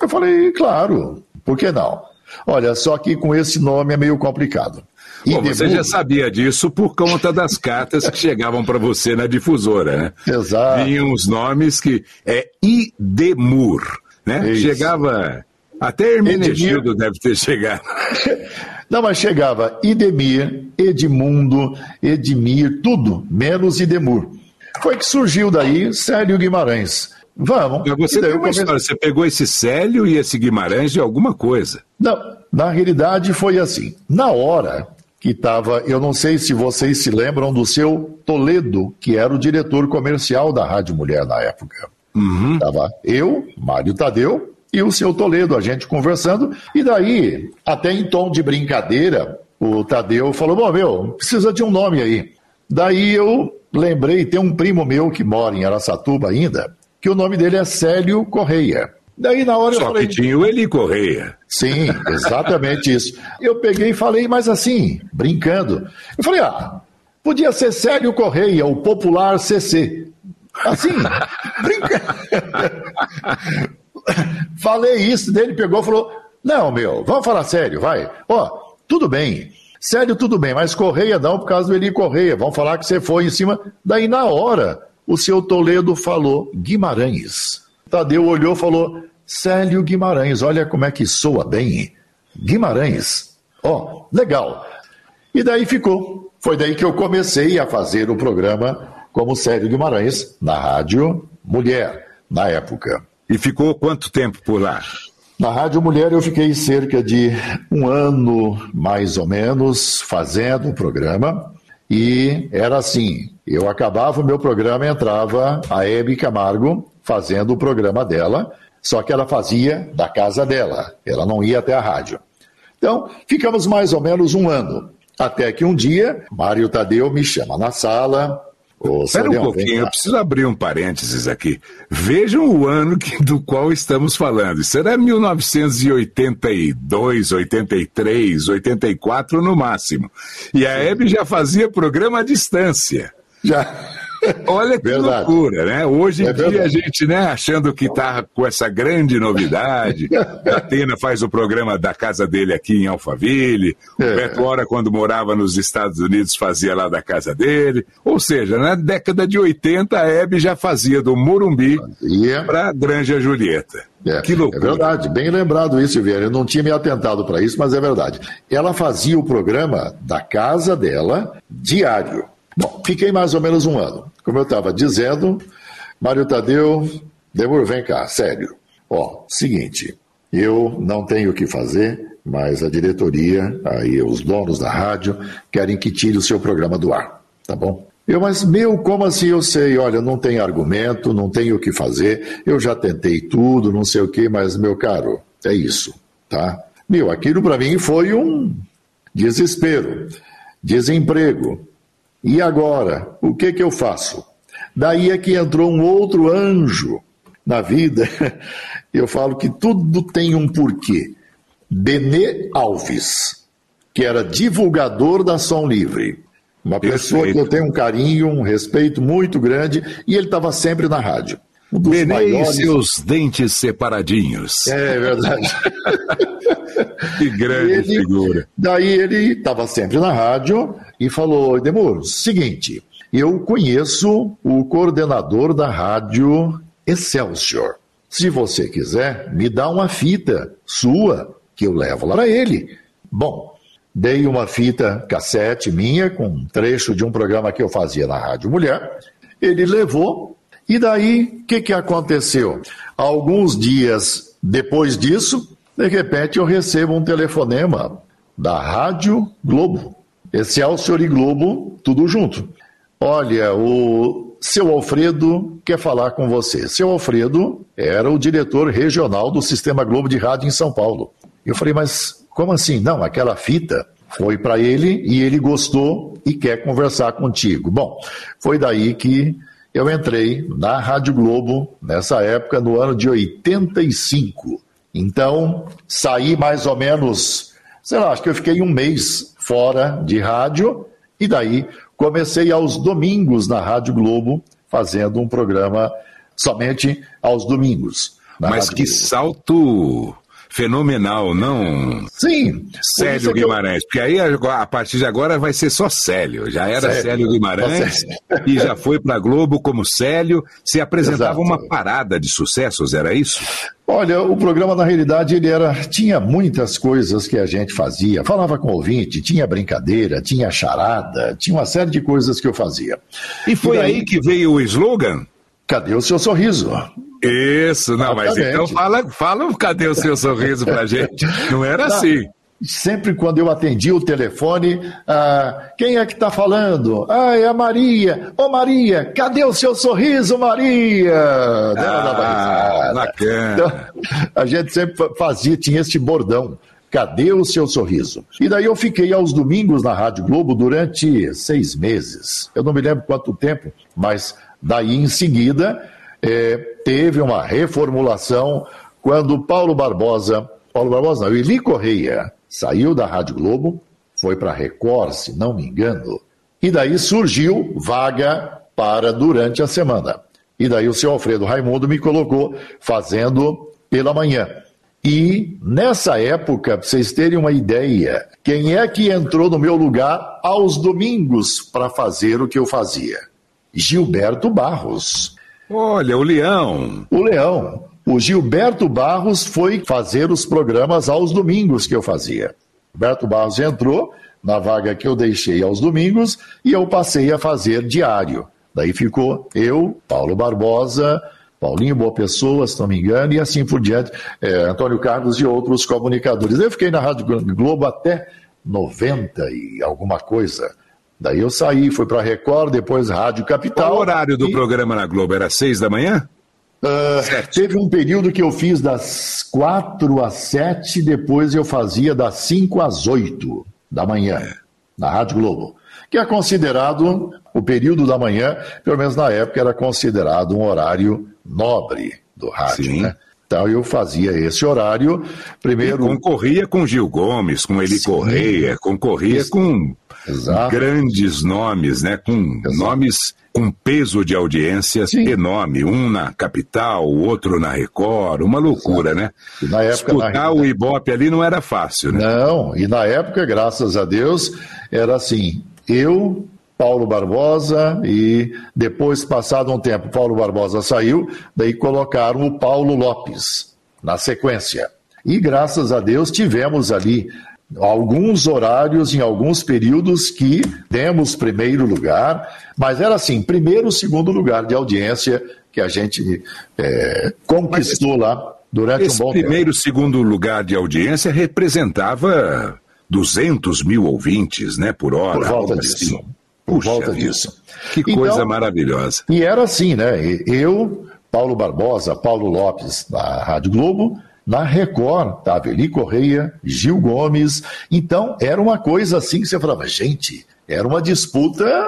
Eu falei, claro, por que não? Olha, só que com esse nome é meio complicado. Bom, você já sabia disso por conta das cartas que chegavam para você na difusora, né? Exato. Vinham os nomes que é Idemur, né? Isso. Chegava até Hermenegildo deve ter chegado. Não, mas chegava Idemir, Edmundo, Edmir, tudo, menos Idemur. Foi que surgiu daí Célio Guimarães. Vamos. Mas você tem uma história, você pegou esse Célio e esse Guimarães de alguma coisa. Não, na realidade foi assim. Na hora que estava, eu não sei se vocês se lembram do seu Toledo, que era o diretor comercial da Rádio Mulher na época. Uhum. Tava eu, Mário Tadeu e o seu Toledo, a gente conversando, e daí, até em tom de brincadeira, o Tadeu falou: Bom, meu, precisa de um nome aí. Daí eu lembrei, tem um primo meu que mora em Aracatuba ainda, que o nome dele é Célio Correia. Daí na hora Só eu falei. que tinha o Eli Correia. Sim, exatamente isso. Eu peguei e falei, mas assim, brincando. Eu falei, ah, podia ser Célio Correia, o popular CC. Assim, brincando. falei isso, dele pegou e falou: Não, meu, vamos falar sério, vai. Ó, tudo bem. Sério, tudo bem, mas Correia não, por causa do Eli Correia. Vamos falar que você foi em cima. Daí, na hora, o seu Toledo falou Guimarães. Tadeu olhou e falou: Célio Guimarães, olha como é que soa bem. Guimarães. Ó, oh, legal. E daí ficou. Foi daí que eu comecei a fazer o programa como Célio Guimarães na Rádio Mulher, na época. E ficou quanto tempo por lá? Na Rádio Mulher eu fiquei cerca de um ano, mais ou menos, fazendo o programa. E era assim: eu acabava o meu programa, entrava a Hebe Camargo fazendo o programa dela, só que ela fazia da casa dela, ela não ia até a rádio. Então, ficamos mais ou menos um ano, até que um dia, Mário Tadeu me chama na sala. Espera um pouquinho, eu preciso abrir um parênteses aqui. Vejam o ano que, do qual estamos falando. Isso era 1982, 83, 84 no máximo. E a Hebe já fazia programa à distância. Já. Olha que verdade. loucura, né? Hoje em é dia verdade. a gente, né, achando que está com essa grande novidade. a Atena faz o programa da casa dele aqui em Alphaville. É. O Beto Hora, quando morava nos Estados Unidos, fazia lá da casa dele. Ou seja, na década de 80, a Hebe já fazia do Morumbi para Granja Julieta. É, que loucura. É verdade, bem lembrado isso, Vieira. Eu não tinha me atentado para isso, mas é verdade. Ela fazia o programa da casa dela diário. Bom, fiquei mais ou menos um ano. Como eu estava dizendo, Mário Tadeu, Demur, vem cá, sério. Ó, seguinte, eu não tenho o que fazer, mas a diretoria, aí os donos da rádio, querem que tire o seu programa do ar, tá bom? Eu, mas meu, como assim eu sei? Olha, não tem argumento, não tenho o que fazer, eu já tentei tudo, não sei o que, mas meu caro, é isso, tá? Meu, aquilo para mim foi um desespero. desemprego. E agora, o que que eu faço? Daí é que entrou um outro anjo na vida. Eu falo que tudo tem um porquê. Benê Alves, que era divulgador da Som Livre. Uma pessoa que eu tenho um carinho, um respeito muito grande, e ele estava sempre na rádio. Um Benê maiores... e seus dentes separadinhos. É verdade. que grande ele, figura. Daí ele estava sempre na rádio e falou: Demur, seguinte, eu conheço o coordenador da rádio Excelsior. Se você quiser, me dá uma fita sua que eu levo lá para ele. Bom, dei uma fita cassete minha com um trecho de um programa que eu fazia na Rádio Mulher. Ele levou e daí o que, que aconteceu? Alguns dias depois disso, de repente eu recebo um telefonema da Rádio Globo. Excelsior e Globo, tudo junto. Olha, o seu Alfredo quer falar com você. Seu Alfredo era o diretor regional do Sistema Globo de Rádio em São Paulo. Eu falei, mas como assim? Não, aquela fita foi para ele e ele gostou e quer conversar contigo. Bom, foi daí que eu entrei na Rádio Globo, nessa época, no ano de 85. Então, saí mais ou menos, sei lá, acho que eu fiquei um mês fora de rádio e daí comecei aos domingos na Rádio Globo, fazendo um programa somente aos domingos. Mas Rádio que Globo. salto fenomenal, não? Sim. Célio é Guimarães, eu... porque aí a partir de agora vai ser só Célio. Já era Célio, Célio Guimarães e já foi para Globo como Célio. Se apresentava Exato. uma parada de sucessos, era isso? Olha, o programa na realidade ele era tinha muitas coisas que a gente fazia. Falava com o ouvinte, tinha brincadeira, tinha charada, tinha uma série de coisas que eu fazia. E foi e daí... aí que veio o slogan? Cadê o seu sorriso? Isso, não, mas então fala, fala cadê o seu sorriso pra gente? Não era não. assim sempre quando eu atendi o telefone, ah, quem é que está falando? Ah, é a Maria. Ô Maria, cadê o seu sorriso, Maria? Ah, bacana. Então, a gente sempre fazia, tinha este bordão. Cadê o seu sorriso? E daí eu fiquei aos domingos na Rádio Globo durante seis meses. Eu não me lembro quanto tempo, mas daí em seguida é, teve uma reformulação quando Paulo Barbosa, Paulo Barbosa não, Eli Correia, saiu da Rádio Globo, foi para a Record, se não me engano, e daí surgiu vaga para durante a semana. E daí o seu Alfredo Raimundo me colocou fazendo pela manhã. E nessa época, para vocês terem uma ideia, quem é que entrou no meu lugar aos domingos para fazer o que eu fazia? Gilberto Barros. Olha, o Leão. O Leão. O Gilberto Barros foi fazer os programas aos domingos que eu fazia. Gilberto Barros entrou na vaga que eu deixei aos domingos e eu passei a fazer diário. Daí ficou eu, Paulo Barbosa, Paulinho Boa Pessoa, se não me engano, e assim por diante, é, Antônio Carlos e outros comunicadores. Eu fiquei na Rádio Globo até 90 e alguma coisa. Daí eu saí, fui para Record, depois Rádio Capital. Qual o horário do e... programa na Globo? Era seis da manhã? Uh, teve um período que eu fiz das quatro às sete, depois eu fazia das cinco às oito da manhã, é. na Rádio Globo, que é considerado, o período da manhã, pelo menos na época, era considerado um horário nobre do rádio, Sim. né? Então eu fazia esse horário. Primeiro. E concorria com Gil Gomes, com Eli Sim. Correia, concorria Isso. com Exato. grandes nomes, né? Com Exato. nomes com peso de audiência Sim. enorme, um na capital, o outro na Record, uma loucura, Exato. né? E na época, Escutar na... o Ibope ali não era fácil, né? Não, e na época, graças a Deus, era assim, eu, Paulo Barbosa, e depois, passado um tempo, Paulo Barbosa saiu, daí colocaram o Paulo Lopes na sequência. E graças a Deus tivemos ali alguns horários em alguns períodos que demos primeiro lugar, mas era assim, primeiro, segundo lugar de audiência que a gente é, conquistou lá durante esse um bom primeiro, tempo. segundo lugar de audiência representava 200 mil ouvintes, né, por hora. Por volta disso. Assim. Por Puxa volta vida. disso. Que então, coisa maravilhosa. E era assim, né? Eu, Paulo Barbosa, Paulo Lopes, da Rádio Globo, Na Record estava Eli Correia, Gil Gomes. Então era uma coisa assim que você falava, gente, era uma disputa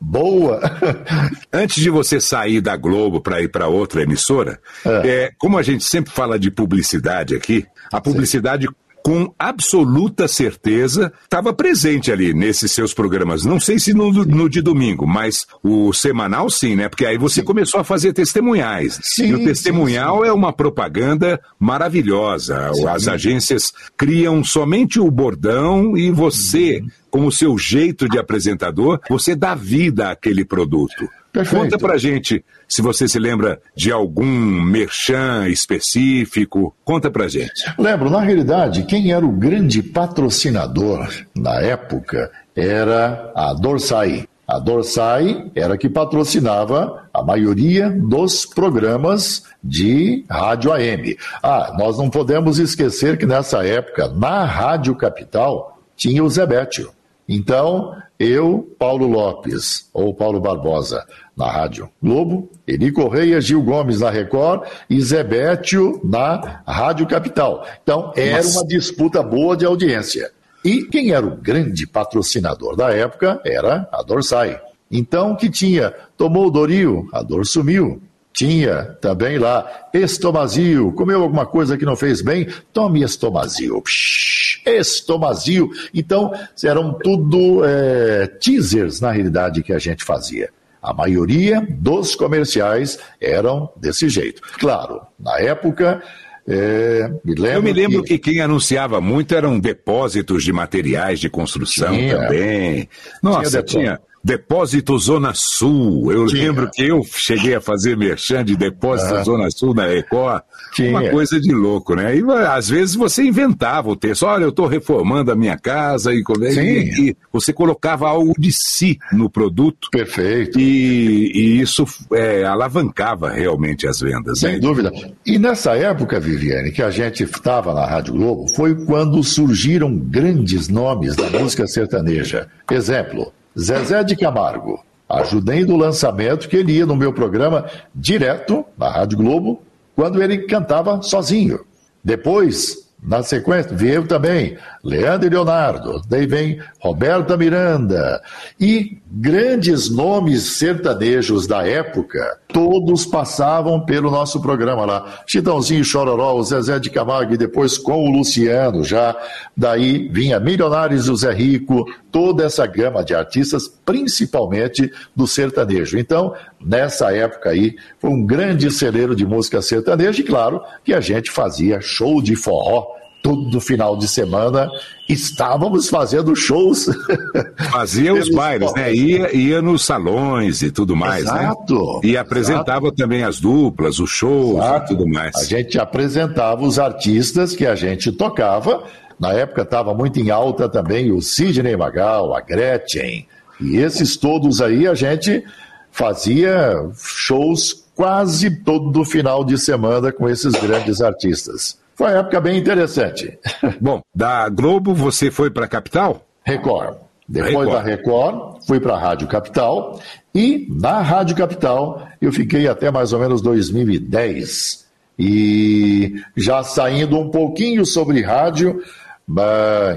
boa. Antes de você sair da Globo para ir para outra emissora, é. É, como a gente sempre fala de publicidade aqui, a publicidade Sim com absoluta certeza, estava presente ali nesses seus programas. Não sei se no, no, de domingo, mas o semanal sim, né? Porque aí você sim. começou a fazer testemunhais. Sim, e o testemunhal sim, sim. é uma propaganda maravilhosa. As agências criam somente o bordão e você, com o seu jeito de apresentador, você dá vida àquele produto. Perfeito. Conta pra gente se você se lembra de algum merchan específico. Conta pra gente. Lembro, na realidade, quem era o grande patrocinador na época era a Dorsai. A Dorsai era que patrocinava a maioria dos programas de rádio AM. Ah, nós não podemos esquecer que nessa época, na Rádio Capital, tinha o Zebetio. Então, eu, Paulo Lopes, ou Paulo Barbosa, na Rádio Globo, Eli Correia, Gil Gomes na Record e Zebétio na Rádio Capital. Então, era Nossa. uma disputa boa de audiência. E quem era o grande patrocinador da época era a Dorsai. Então, que tinha? Tomou o Doril, a dor sumiu. Tinha também lá estomazil. Comeu alguma coisa que não fez bem? Tome estomazil. Psh, estomazil. Então, eram tudo é, teasers, na realidade, que a gente fazia. A maioria dos comerciais eram desse jeito. Claro, na época. É, me Eu me lembro que... que... quem anunciava muito eram depósitos de materiais de construção tinha. também. Nossa, tinha, tinha Depósito Zona Sul. Eu Tinha. lembro que eu cheguei a fazer merchan de Depósito ah. Zona Sul na Record. Tinha. Uma coisa de louco, né? E às vezes você inventava o texto. Olha, eu estou reformando a minha casa e, e, e, você colocava algo de si no produto. Perfeito. E, e isso é, alavancava realmente as vendas. Sem né? dúvida. E nessa época, Viviane, que a gente estava na Rádio Globo, foi quando surgiram grandes nomes da música sertaneja. Exemplo, Zezé de Camargo. Ajudei no lançamento que ele ia no meu programa direto na Rádio Globo, quando ele cantava sozinho. Depois, na sequência, veio também Leandro e Leonardo, daí vem Roberta Miranda e grandes nomes sertanejos da época, todos passavam pelo nosso programa lá. Chitãozinho Chororó, Zezé de Camargo e depois com o Luciano já. Daí vinha Milionários o Zé Rico, toda essa gama de artistas, principalmente do sertanejo. Então, nessa época aí, foi um grande celeiro de música sertaneja e claro que a gente fazia show de forró todo final de semana estávamos fazendo shows. Fazia os bailes, né? Ia, ia nos salões e tudo mais, né? exato, né? E apresentava exato. também as duplas, os shows exato. e tudo mais. A gente apresentava os artistas que a gente tocava. Na época estava muito em alta também o Sidney Magal, a Gretchen. E esses todos aí a gente fazia shows quase todo final de semana com esses grandes artistas. Foi uma época bem interessante. Bom, da Globo você foi para a capital? Record. Depois Record. da Record, fui para a Rádio Capital e na Rádio Capital eu fiquei até mais ou menos 2010. E já saindo um pouquinho sobre rádio,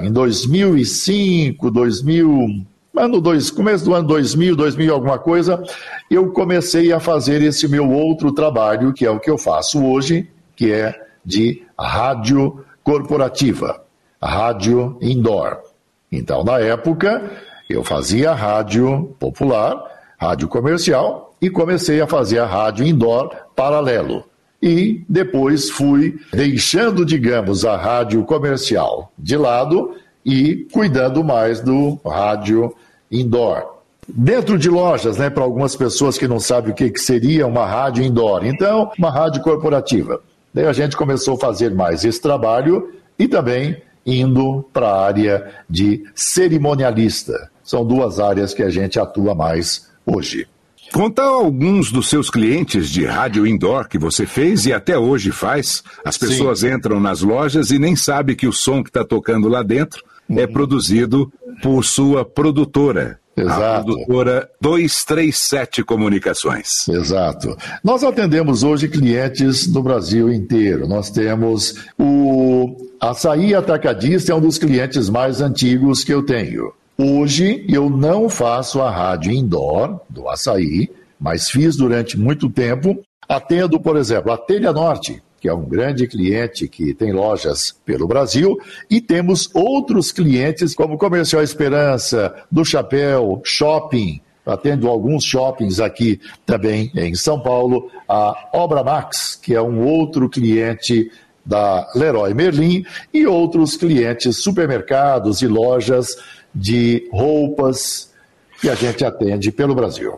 em 2005, 2000, ano dois, começo do ano 2000, 2000 alguma coisa, eu comecei a fazer esse meu outro trabalho, que é o que eu faço hoje, que é de rádio corporativa, rádio indoor. Então, na época, eu fazia rádio popular, rádio comercial e comecei a fazer a rádio indoor paralelo. E depois fui deixando, digamos, a rádio comercial de lado e cuidando mais do rádio indoor. Dentro de lojas, né, para algumas pessoas que não sabem o que, que seria uma rádio indoor. Então, uma rádio corporativa. Daí a gente começou a fazer mais esse trabalho e também indo para a área de cerimonialista. São duas áreas que a gente atua mais hoje. Conta alguns dos seus clientes de rádio indoor que você fez e até hoje faz. As pessoas Sim. entram nas lojas e nem sabem que o som que está tocando lá dentro é uhum. produzido por sua produtora. Exato. A produtora 237 Comunicações. Exato. Nós atendemos hoje clientes do Brasil inteiro. Nós temos o Açaí Atacadista, é um dos clientes mais antigos que eu tenho. Hoje eu não faço a rádio indoor do Açaí, mas fiz durante muito tempo. Atendo, por exemplo, a Telha Norte, que é um grande cliente que tem lojas pelo Brasil, e temos outros clientes como Comercial Esperança, do Chapéu, Shopping, atendo alguns shoppings aqui também em São Paulo, a Obra Max, que é um outro cliente da Leroy Merlin, e outros clientes, supermercados e lojas de roupas que a gente atende pelo Brasil.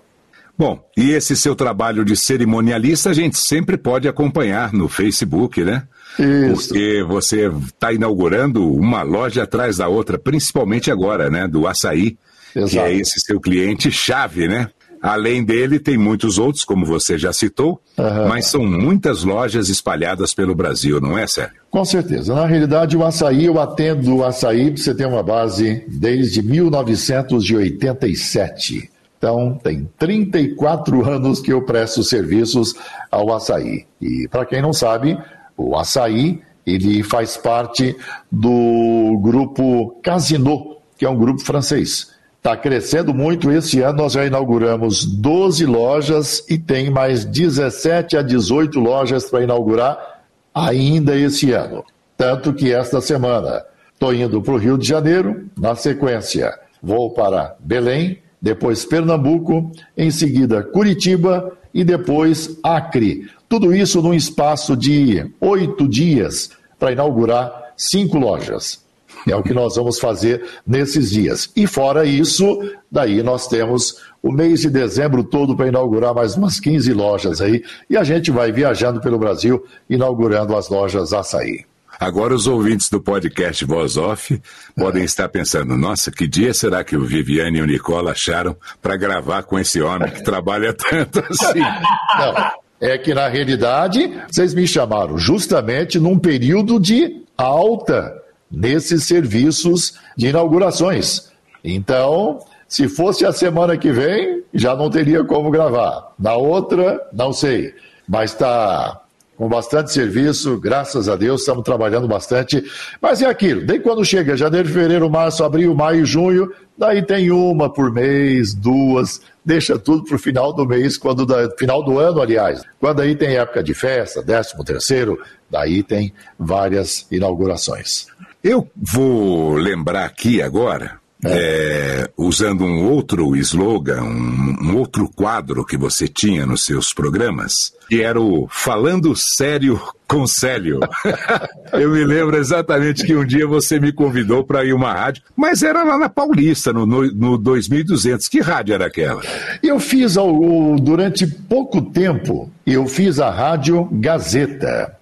Bom, e esse seu trabalho de cerimonialista a gente sempre pode acompanhar no Facebook, né? Isso. Porque você está inaugurando uma loja atrás da outra, principalmente agora, né? Do açaí, Exato. que é esse seu cliente chave, né? Além dele, tem muitos outros, como você já citou, uhum. mas são muitas lojas espalhadas pelo Brasil, não é, Sérgio? Com certeza. Na realidade, o açaí, eu atendo o açaí, você tem uma base desde 1987. Então, tem 34 anos que eu presto serviços ao açaí. E para quem não sabe, o açaí ele faz parte do grupo Casino, que é um grupo francês. Está crescendo muito. Esse ano nós já inauguramos 12 lojas e tem mais 17 a 18 lojas para inaugurar ainda esse ano. Tanto que esta semana estou indo para o Rio de Janeiro, na sequência vou para Belém, depois Pernambuco, em seguida Curitiba e depois Acre. Tudo isso num espaço de oito dias para inaugurar cinco lojas. É o que nós vamos fazer nesses dias. E fora isso, daí nós temos o mês de dezembro todo para inaugurar mais umas 15 lojas aí. E a gente vai viajando pelo Brasil, inaugurando as lojas açaí. Agora os ouvintes do podcast Voz Off podem é. estar pensando, nossa, que dia será que o Viviane e o Nicola acharam para gravar com esse homem que trabalha tanto assim? Não, é que na realidade vocês me chamaram justamente num período de alta nesses serviços de inaugurações. Então, se fosse a semana que vem, já não teria como gravar. Na outra, não sei. Mas está com bastante serviço, graças a Deus, estamos trabalhando bastante. Mas é aquilo, daí quando chega janeiro, fevereiro, março, abril, maio, junho, daí tem uma por mês, duas, deixa tudo para o final do mês, quando da, final do ano, aliás. Quando aí tem época de festa, décimo terceiro, daí tem várias inaugurações. Eu vou lembrar aqui agora é, usando um outro slogan, um, um, outro quadro que você tinha nos seus programas, que era o Falando Sério com Célio. Eu me lembro exatamente que um dia você me convidou para ir uma rádio, mas era lá na Paulista, no, no, no 2200. Que rádio era aquela? Eu fiz, ao, durante pouco tempo, eu fiz a Rádio Gazeta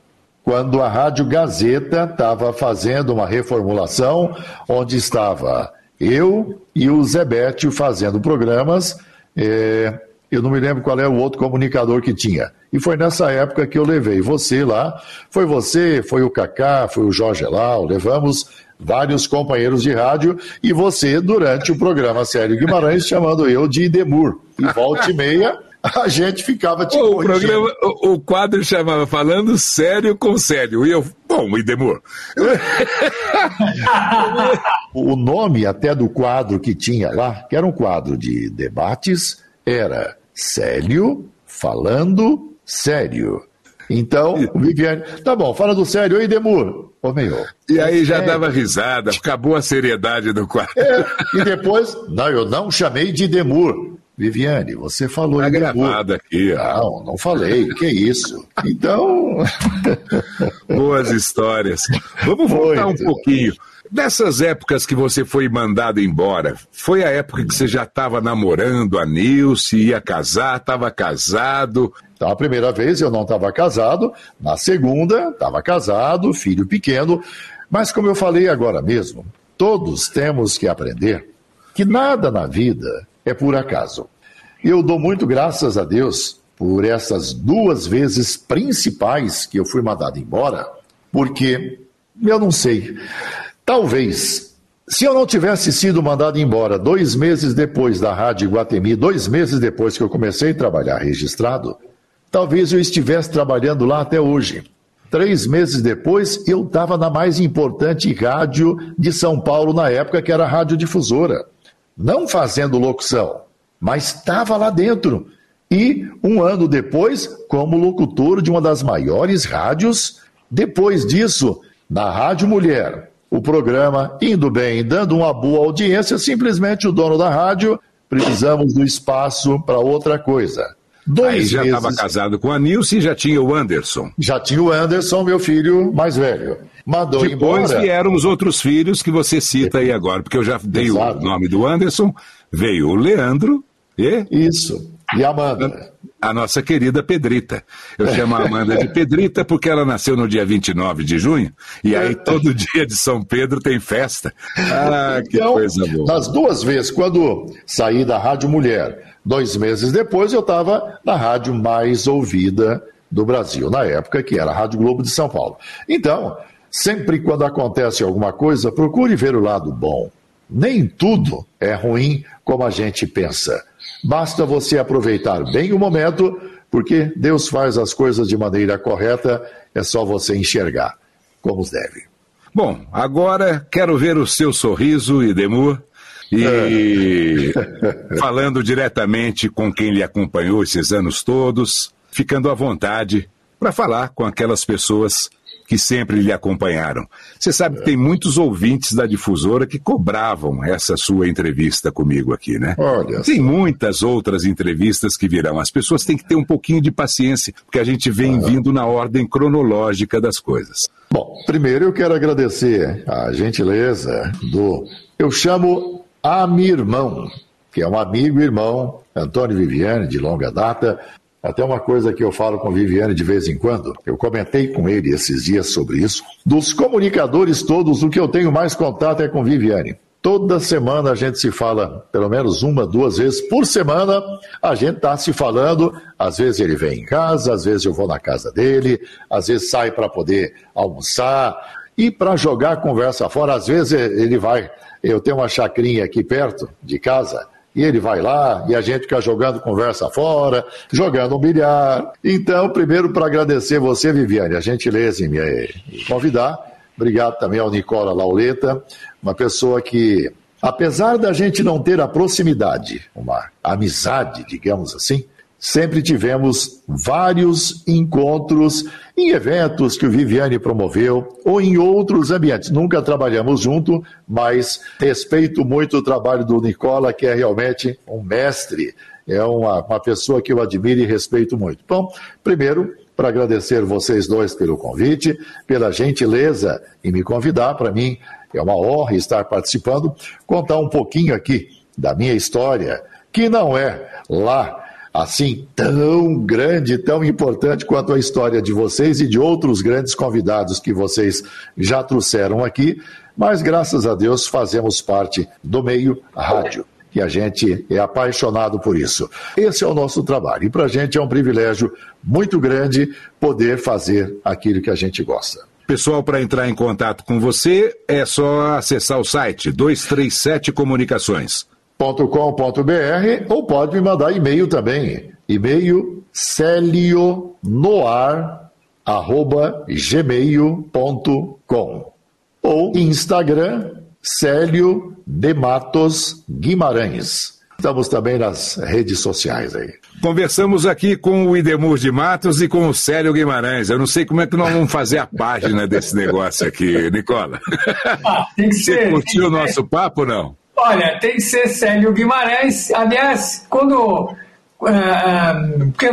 quando a Rádio Gazeta estava fazendo uma reformulação, onde estava eu e o Zebetio fazendo programas. É, eu não me lembro qual é o outro comunicador que tinha. E foi nessa época que eu levei você lá. Foi você, foi o Cacá, foi o Jorge Lau, levamos vários companheiros de rádio e você durante o programa Sério Guimarães chamando eu de Demur. E volta e meia a gente ficava te o programa, o, o, quadro chamava Falando Sério com Sério. E eu, bom, Idemor. o nome até do quadro que tinha lá, que era um quadro de debates, era Célio Falando Sério. Então, o Viviane, tá bom, fala do sério, oi, Demur. Ô, meu. E aí já dava risada, acabou a seriedade do quadro. É, e depois, não, eu não chamei de Demur. Viviane, você falou tá gravado aqui. Não, não falei. que isso? Então. Boas histórias. Vamos voltar um pouquinho. Nessas épocas que você foi mandado embora, foi a época que você já estava namorando a Nilce, ia casar, estava casado? Então, a primeira vez eu não estava casado, na segunda estava casado, filho pequeno, mas como eu falei agora mesmo, todos temos que aprender que nada na vida é por acaso. Eu dou muito graças a Deus por essas duas vezes principais que eu fui mandado embora, porque eu não sei, talvez Se eu não tivesse sido mandado embora dois meses depois da Rádio Iguatemi, dois meses depois que eu comecei a trabalhar registrado, talvez eu estivesse trabalhando lá até hoje. Três meses depois, eu estava na mais importante rádio de São Paulo na época, que era a Rádio Difusora. Não fazendo locução, mas estava lá dentro. E um ano depois, como locutor de uma das maiores rádios. Depois disso, na Rádio Mulher, o programa indo bem, dando uma boa audiência, simplesmente o dono da rádio, precisamos do espaço para outra coisa. Dois Aí já estava casado com a Nilce e já tinha o Anderson. Já tinha o Anderson, meu filho mais velho. Mandou Depois embora. vieram os outros filhos que você cita aí agora, porque eu já dei Exato. o nome do Anderson, veio o Leandro e... Isso. E a Amanda? A nossa querida Pedrita. Eu chamo a Amanda de Pedrita porque ela nasceu no dia 29 de junho, e aí todo dia de São Pedro tem festa. Ah, que então, coisa boa. Nas duas vezes, quando saí da Rádio Mulher, dois meses depois eu estava na rádio mais ouvida do Brasil, na época que era a Rádio Globo de São Paulo. Então, sempre quando acontece alguma coisa, procure ver o lado bom. Nem tudo é ruim como a gente pensa. Basta você aproveitar bem o momento, porque Deus faz as coisas de maneira correta, é só você enxergar como deve. Bom, agora quero ver o seu sorriso, Idemur, e é. falando diretamente com quem lhe acompanhou esses anos todos, ficando à vontade para falar com aquelas pessoas que sempre lhe acompanharam. Você sabe que tem muitos ouvintes da difusora que cobravam essa sua entrevista comigo aqui, né? Olha. Tem muitas outras entrevistas que virão. As pessoas têm que ter um pouquinho de paciência, porque a gente vem ah. vindo na ordem cronológica das coisas. Bom, primeiro eu quero agradecer a gentileza do. Eu chamo Amirmão, que é um amigo e irmão, Antônio Viviane, de longa data, até uma coisa que eu falo com Viviane de vez em quando, eu comentei com ele esses dias sobre isso. Dos comunicadores todos, o que eu tenho mais contato é com Viviane. Toda semana a gente se fala, pelo menos uma, duas vezes por semana, a gente está se falando. Às vezes ele vem em casa, às vezes eu vou na casa dele, às vezes sai para poder almoçar e para jogar conversa fora. Às vezes ele vai. Eu tenho uma chacrinha aqui perto de casa e ele vai lá e a gente fica jogando conversa fora, jogando um bilhar. Então, primeiro, para agradecer você, Viviane, a gentileza em me convidar. Obrigado também ao Nicola Lauleta, uma pessoa que, apesar da gente não ter a proximidade, uma amizade, digamos assim, sempre tivemos vários encontros em eventos que o Viviane promoveu ou em outros ambientes. Nunca trabalhamos junto, mas respeito muito o trabalho do Nicola, que é realmente um mestre, é uma, uma pessoa que eu admiro e respeito muito. Bom, primeiro, para agradecer vocês dois pelo convite, pela gentileza em me convidar, para mim é uma honra estar participando, contar um pouquinho aqui da minha história, que não é lá assim tão grande, tão importante quanto a história de vocês e de outros grandes convidados que vocês já trouxeram aqui, mas graças a Deus fazemos parte do meio rádio. E a gente é apaixonado por isso. Esse é o nosso trabalho. E para a gente é um privilégio muito grande poder fazer aquilo que a gente gosta. Pessoal, para entrar em contato com você, é só acessar o site 237 Comunicações com.br ou pode me mandar e-mail também. E-mail celionoar@gmail.com ou Instagram Célio de Matos Guimarães. Estamos também nas redes sociais aí. Conversamos aqui com o Idemur de Matos e com o Célio Guimarães. Eu não sei como é que nós vamos fazer a página desse negócio aqui, Nicola. Ah, tem que Você ser, curtiu o nosso papo, não? Olha, tem que ser Célio Guimarães. Aliás, quando. Uh, porque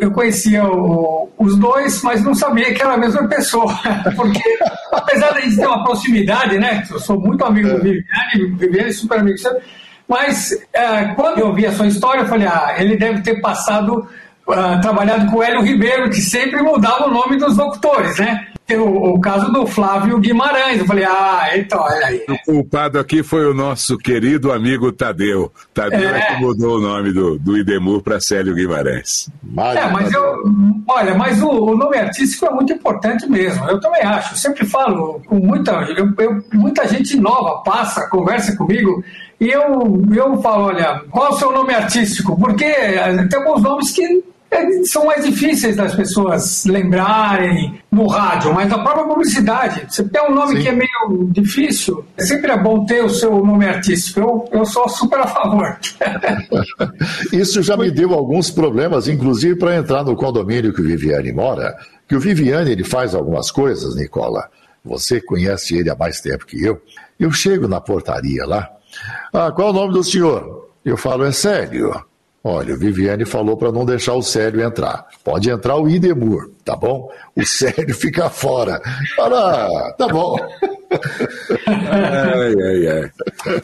eu, conhecia o, os dois, mas não sabia que era a mesma pessoa. Porque, apesar de ter uma proximidade, né? Eu sou muito amigo do Viviane, Viviane é super amigo seu. Mas uh, quando eu vi a sua história, eu falei, ah, ele deve ter passado, uh, trabalhado com o Hélio Ribeiro, que sempre mudava o nome dos locutores, né? Tem o, o, caso do Flávio Guimarães. Eu falei, ah, então, olha aí. O culpado aqui foi o nosso querido amigo Tadeu. Tadeu é, é que mudou o nome do, do Idemur para Célio Guimarães. é, mas eu, olha, mas o, o, nome artístico é muito importante mesmo. Eu também acho. Eu sempre falo com muita, eu, eu, muita gente nova passa, conversa comigo. E eu, eu falo, olha, qual é o seu nome artístico? Porque tem alguns nomes que são mais difíceis das pessoas lembrarem no rádio, mas na própria publicidade. Você tem um nome Sim. que é meio difícil, sempre é bom ter o seu nome artístico. Eu, eu sou super a favor. Isso já me deu alguns problemas, inclusive para entrar no condomínio que o Viviane mora, que o Viviane ele faz algumas coisas, Nicola. Você conhece ele há mais tempo que eu. Eu chego na portaria lá. Ah, qual é o nome do senhor? Eu falo, é sério. Olha, o Viviane falou para não deixar o Célio entrar. Pode entrar o Idemur, tá bom? O Célio fica fora. Fala, tá bom. Ai, ai, ai.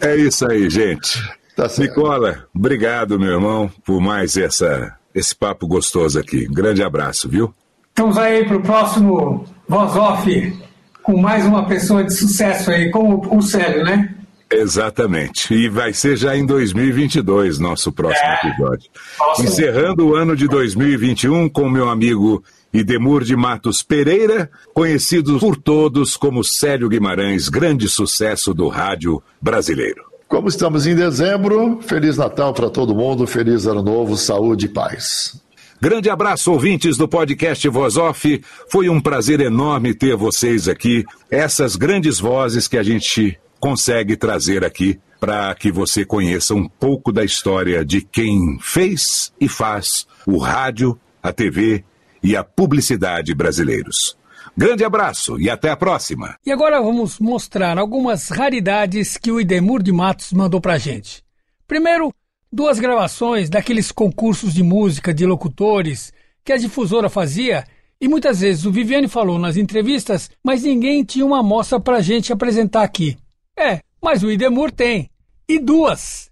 É isso aí, gente. Tá Nicola, obrigado, meu irmão, por mais essa, esse papo gostoso aqui. grande abraço, viu? Estamos aí para o próximo Voz Off com mais uma pessoa de sucesso aí, como o Célio, né? Exatamente. E vai ser já em 2022 nosso próximo é. episódio. Nossa. Encerrando o ano de 2021 com meu amigo Idemur de Matos Pereira, conhecido por todos como Célio Guimarães, grande sucesso do rádio brasileiro. Como estamos em dezembro, Feliz Natal para todo mundo, feliz ano novo, saúde e paz. Grande abraço, ouvintes do podcast Voz Off. Foi um prazer enorme ter vocês aqui, essas grandes vozes que a gente consegue trazer aqui para que você conheça um pouco da história de quem fez e faz o rádio, a TV e a publicidade brasileiros. Grande abraço e até a próxima. E agora vamos mostrar algumas raridades que o Idemur de Matos mandou pra gente. Primeiro, duas gravações daqueles concursos de música de locutores que a difusora fazia e muitas vezes o Viviane falou nas entrevistas, mas ninguém tinha uma amostra pra gente apresentar aqui. É, mas o Idemur tem. E duas.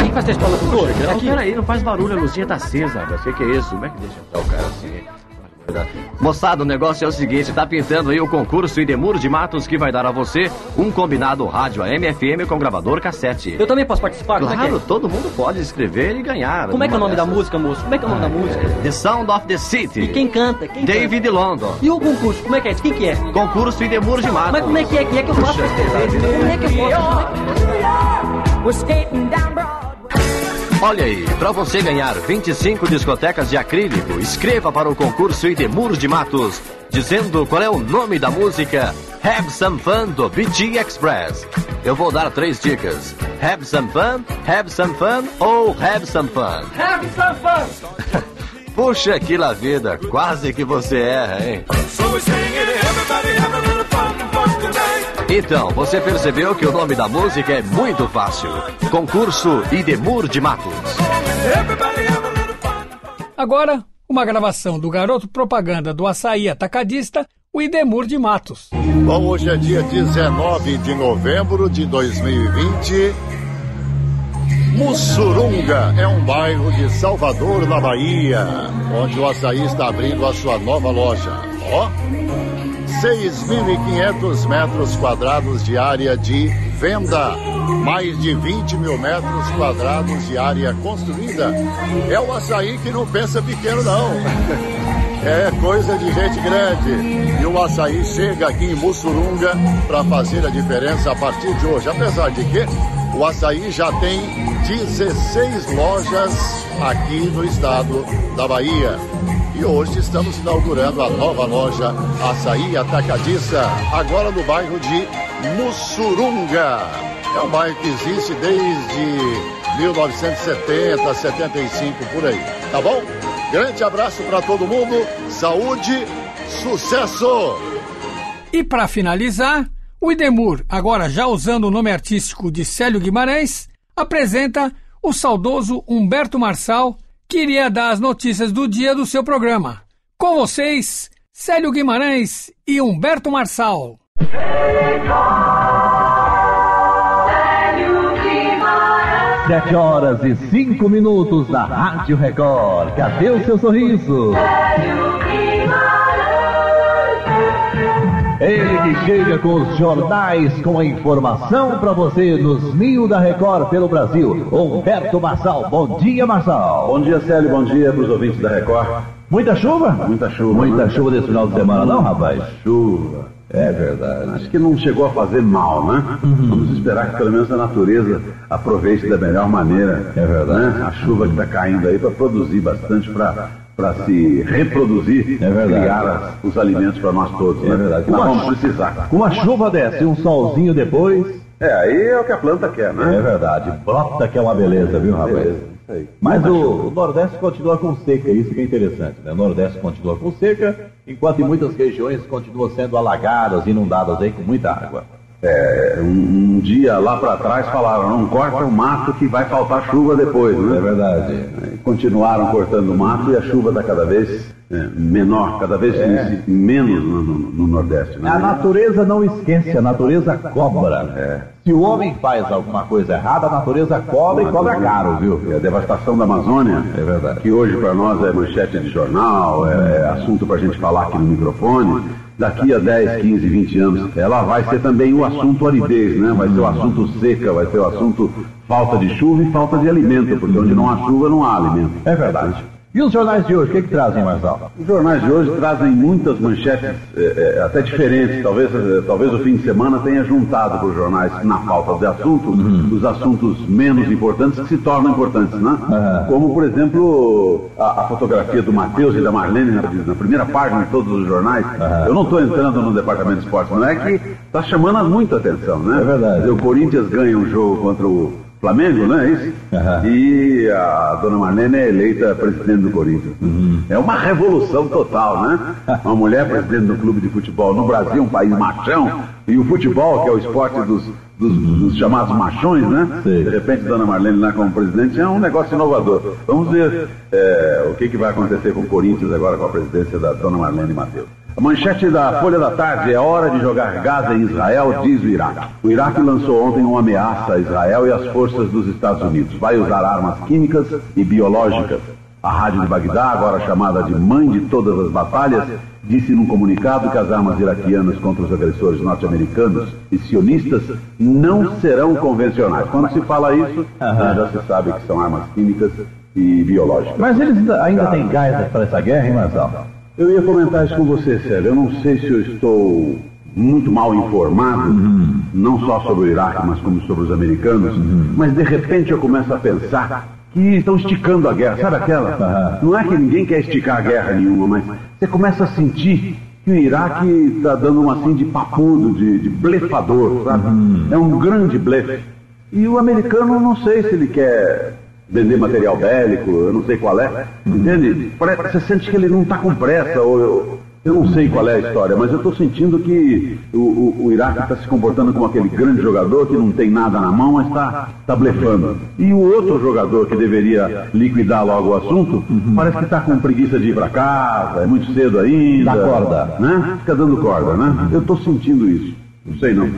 Quem faz teste pra locutor? Peraí, não faz barulho, a luzinha tá acesa. O que, que é isso? Como é que deixa entrar o cara assim? Moçada, o negócio é o seguinte, tá pintando aí o concurso Idemuro de Matos que vai dar a você um combinado rádio AM FM com gravador cassete. Eu também posso participar? Claro, é, é todo mundo pode escrever e ganhar. Como é que é o nome dessas. da música, moço? Como é que é o nome da música? The Sound of the City. E quem canta? Quem David canta? London. E o concurso, como é que é? Quem que é? Concurso Idemuro de Matos. Mas como é que é? Quem é que eu faço pra escrever? Como é que eu posso? Olha aí, para você ganhar 25 discotecas de acrílico, escreva para o concurso Idemur de Matos, dizendo qual é o nome da música Have Some Fun do BT Express. Eu vou dar três dicas: Have Some Fun, Have Some Fun ou Have Some Fun. Have Some Fun! Puxa que la vida, quase que você erra, hein? Então, você percebeu que o nome da música é muito fácil. Concurso Idemur de Matos. Agora, uma gravação do garoto propaganda do açaí atacadista, o Idemur de Matos. Bom, hoje é dia 19 de novembro de 2020. Mussurunga é um bairro de Salvador, na Bahia, onde o açaí está abrindo a sua nova loja. Ó, 6.500 metros quadrados de área de venda, mais de 20 mil metros quadrados de área construída. É o açaí que não pensa pequeno, não. É coisa de gente grande. E o açaí chega aqui em Mussurunga para fazer a diferença a partir de hoje. Apesar de que o açaí já tem 16 lojas aqui no estado da Bahia. E hoje estamos inaugurando a nova loja Açaí Atacadista, agora no bairro de Mussurunga. É um bairro que existe desde 1970, 75 por aí. Tá bom? Grande abraço para todo mundo, saúde, sucesso! E para finalizar, o Idemur, agora já usando o nome artístico de Célio Guimarães, apresenta o saudoso Humberto Marçal queria dar as notícias do dia do seu programa. Com vocês, Célio Guimarães e Humberto Marçal. Sete horas e cinco minutos da Rádio Record. Cadê o seu sorriso? Célio Ele que chega com os jornais com a informação para você nos mil da Record pelo Brasil. Humberto Marçal. Bom dia, Marçal. Bom dia, Célio. Bom dia para os ouvintes da Record. Muita chuva? Muita chuva. Muita chuva desse final de semana, não, rapaz? Chuva. É verdade. Acho que não chegou a fazer mal, né? Vamos esperar que pelo menos a natureza aproveite da melhor maneira. É verdade. né? A chuva que está caindo aí para produzir bastante, para para se reproduzir, É verdade. criar os alimentos para nós todos. É né? verdade. Nós vamos precisar. Com uma chuva dessa e um solzinho depois, É, aí é o que a planta quer, né? é verdade. Brota que é uma beleza, viu, rapaz? Beleza, aí. Mas o, o Nordeste continua com seca, isso que é interessante. Né? O Nordeste continua com seca, enquanto em muitas regiões continuam sendo alagadas, inundadas aí com muita água. É, um, um dia lá para trás falaram, não corta o mato que vai faltar chuva depois, né? É verdade. Continuaram cortando o mato e a chuva está cada vez é, menor, cada vez É. menos no, no- no Nordeste. Né? A natureza não esquece, a natureza cobra. Se o homem faz alguma coisa errada, a natureza cobra e cobra caro, viu? E a devastação da Amazônia, É verdade. que hoje para nós é manchete de jornal, é, é assunto para a gente falar aqui no microfone, daqui a 10, 15, 20 anos, ela vai ser também o assunto aridez, né? Vai ser o assunto seca, vai ser o assunto falta de chuva e falta de alimento, porque onde não há chuva não há alimento. É verdade. E os jornais de hoje, o que, que trazem, Marçal? Os jornais de hoje trazem muitas manchetes eh, até diferentes. Talvez, eh, talvez o fim de semana tenha juntado para os jornais, na falta de assunto, os assuntos menos importantes que se tornam importantes, né? Como, por exemplo, a, a fotografia do Matheus e da Marlene na, na primeira página de todos os jornais. Eu não estou entrando no departamento de esporte, mas é que está chamando muita atenção, né? É verdade. O Corinthians ganha um jogo contra o Flamengo, não é isso? Aham. E a dona Marlene é eleita presidente do Corinthians. É uma revolução total, né? Uma mulher presidente do clube de futebol no Brasil, um país machão, e o futebol, que é o esporte dos, dos- dos chamados machões, né? Sim. De repente, dona Marlene lá como presidente é um negócio inovador. Vamos ver é, o que, que vai acontecer com o Corinthians agora com a presidência da dona Marlene Matheus. A manchete da Folha da Tarde é hora de jogar Gaza em Israel, diz o Iraque. O Iraque lançou ontem uma ameaça a Israel e às forças dos Estados Unidos. Vai usar armas químicas e biológicas. A rádio de Bagdá, agora chamada de mãe de todas as batalhas, disse num comunicado que as armas iraquianas contra os agressores norte-americanos e sionistas não serão convencionais. Quando se fala isso, já se sabe que são armas químicas e biológicas. Mas eles ainda têm gás para essa guerra, hein, Marçal? Eu ia comentar isso com você, Célio. Eu não sei se eu estou muito mal informado, não só sobre o Iraque, mas como sobre os americanos, mas de repente eu começo a pensar que estão esticando a guerra. Sabe aquela? Não é que ninguém quer esticar a guerra nenhuma, mas você começa a sentir que o Iraque está dando uma assim de papudo, de, de blefador, sabe? É um grande blefe. E o americano, não sei se ele quer vender material bélico, eu não sei qual é, entende? Você sente que ele não está com pressa, ou eu, eu não sei qual é a história, mas eu estou sentindo que o, o, o Iraque está se comportando como aquele grande jogador que não tem nada na mão, mas está tá blefando. E o outro jogador que deveria liquidar logo o assunto, parece que está com preguiça de ir para casa, é muito cedo ainda. Dá corda. Né? Fica dando corda, né? Eu estou sentindo isso. Não sei não.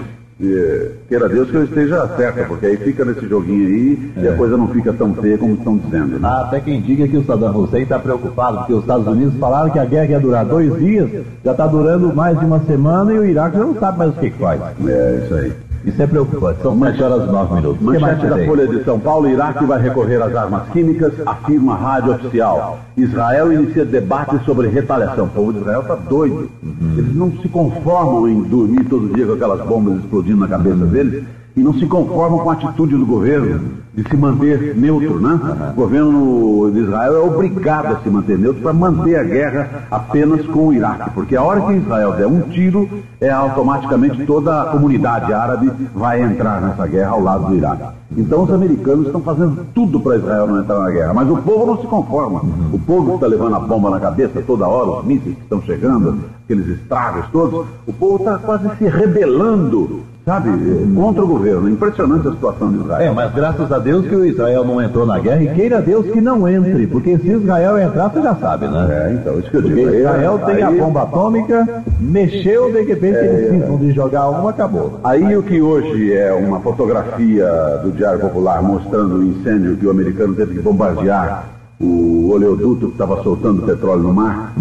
É, queira Deus que eu esteja certo, porque aí fica nesse joguinho aí e a coisa não fica tão feia como estão dizendo. Né? Há até quem diga que o Saddam Hussein está preocupado, porque os Estados Unidos falaram que a guerra ia durar dois dias, já está durando mais de uma semana e o Iraque já não sabe mais o que faz. É isso aí. Isso é preocupante. São 7 horas e 9 minutos. Mais Manchete da? Folha de São Paulo, Iraque vai recorrer às armas químicas, afirma a rádio oficial. Israel inicia debate sobre retaliação. O povo de Israel está doido. Eles não se conformam em dormir todo dia com aquelas bombas explodindo na cabeça deles e não se conformam com a atitude do governo de se manter neutro, né? O governo de Israel é obrigado a se manter neutro para manter a guerra apenas com o Iraque, porque a hora que Israel der um tiro, é automaticamente toda a comunidade árabe vai entrar nessa guerra ao lado do Iraque. Então os americanos estão fazendo tudo para Israel não entrar na guerra, mas o povo não se conforma. O povo está levando a bomba na cabeça toda hora, os mísseis estão chegando, aqueles estragos todos, o povo está quase se rebelando, sabe, contra o governo. É impressionante a situação de Israel. É, mas graças a Deus que o Israel não entrou na guerra e queira Deus que não entre, porque se Israel entrar, você já sabe, né? É, então, isso que eu Porque digo. Aí- Israel tem a bomba atômica, mexeu, de repente eles cismam de jogar uma, acabou. Aí o que hoje é uma fotografia do Diário Popular mostrando o incêndio que o americano teve que bombardear o oleoduto que estava soltando petróleo no mar,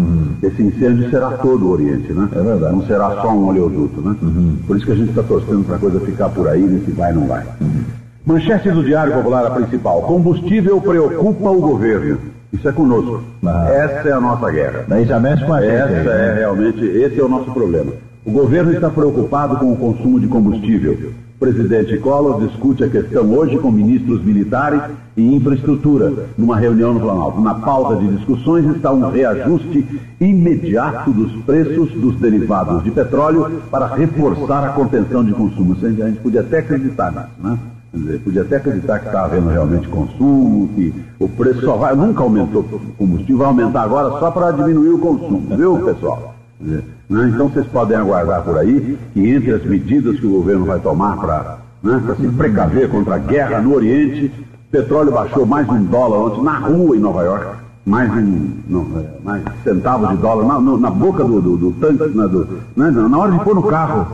esse incêndio será todo o Oriente, né? É verdade. Não será só um oleoduto, né? Por isso que a gente está torcendo para a coisa ficar por aí, nesse vai não vai. Manchete do Diário Popular, a principal. Combustível preocupa o governo. Isso é conosco. Essa é a nossa guerra. Daí já mexe com a gente. Essa é né? realmente, esse é o nosso problema. O governo está preocupado com o consumo de combustível. O presidente Collor discute a questão hoje com ministros militares e infraestrutura, numa reunião no Planalto. Na pauta de discussões está um reajuste imediato dos preços dos derivados de petróleo para reforçar a contenção de consumo. A gente podia até acreditar nisso, né? Dizer, podia até acreditar que está havendo realmente consumo, que o preço só vai, nunca aumentou o combustível, vai aumentar agora só para diminuir o consumo, viu, pessoal? Dizer, né? Então vocês podem aguardar por aí que entre as medidas que o governo vai tomar para né, se precaver contra a guerra no Oriente, petróleo baixou mais de um dólar ontem na rua em Nova York, mais de um, mais centavos de dólar na, na boca do, do, do tanque, né, do- né, na hora de pôr no carro,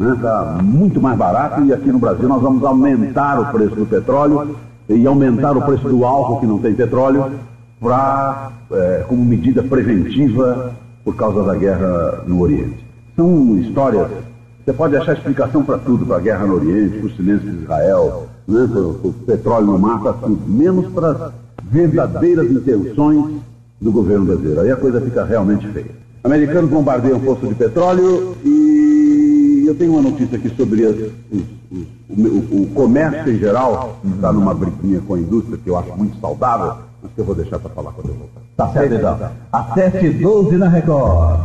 está muito mais barato e aqui no Brasil nós vamos aumentar o preço do petróleo e aumentar o preço do álcool que não tem petróleo é, como medida preventiva por causa da guerra no Oriente. São histórias, você pode achar explicação para tudo, para a guerra no Oriente, para o silêncio de Israel, né, para o petróleo no mar, para tudo, menos para as verdadeiras intenções do governo brasileiro. Aí a coisa fica realmente feia. Americanos bombardeiam posto de petróleo e eu tenho uma notícia aqui sobre as- os- os- o, o- o comércio em geral, está numa briguinha com a indústria que eu acho muito saudável, mas que eu vou deixar para falar quando eu voltar. Tá certo então. Às 7h12 na Record.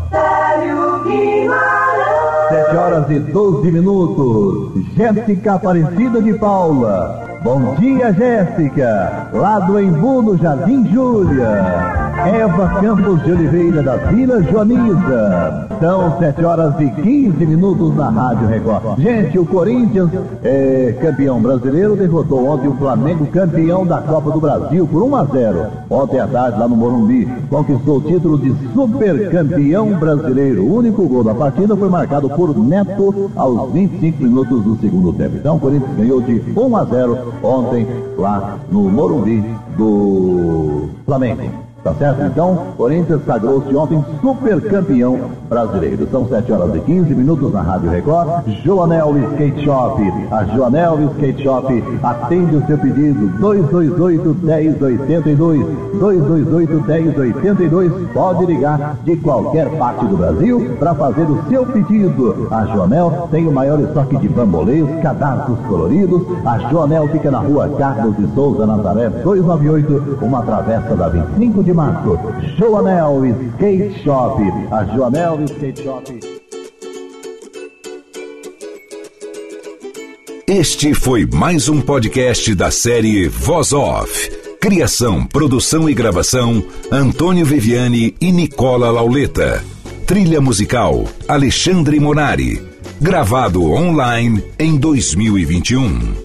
7 horas e 12 minutos. Jéssica Aparecida de Paula. Bom dia, Jéssica. Lá do Embu, no Jardim Júlia. Eva Campos de Oliveira, da Vila Joaniza. São 7 horas e 15 minutos na Rádio Record. Gente, o Corinthians, é, campeão brasileiro, derrotou ontem o Flamengo, campeão da Copa do Brasil, por 1 a 0. Ontem à tarde, lá no Morumbi, conquistou o título de super campeão brasileiro. O único gol da partida foi marcado por Neto aos 25 minutos do segundo tempo. Então, o Corinthians ganhou de 1 a 0 ontem lá no Morumbi do Flamengo. Tá certo? Então, Corinthians sagrou-se ontem super campeão brasileiro. São 7 horas e 15 minutos na Rádio Record. Joanel Skate Shop. A Joanel Skate Shop atende o seu pedido. 228-1082. 228-1082. Pode ligar de qualquer parte do Brasil para fazer o seu pedido. A Joanel tem o maior estoque de bambolês, cadastros coloridos. A Joanel fica na rua Carlos de Souza Nazaré 298, uma travessa da 25 de março. Joanel Skate Shop. A Joanel Skate Shop. Este foi mais um podcast da série Voz Off. Criação, produção e gravação: Antônio Viviane e Nicola Lauleta. Trilha musical: Alexandre Monari. Gravado online em 2021.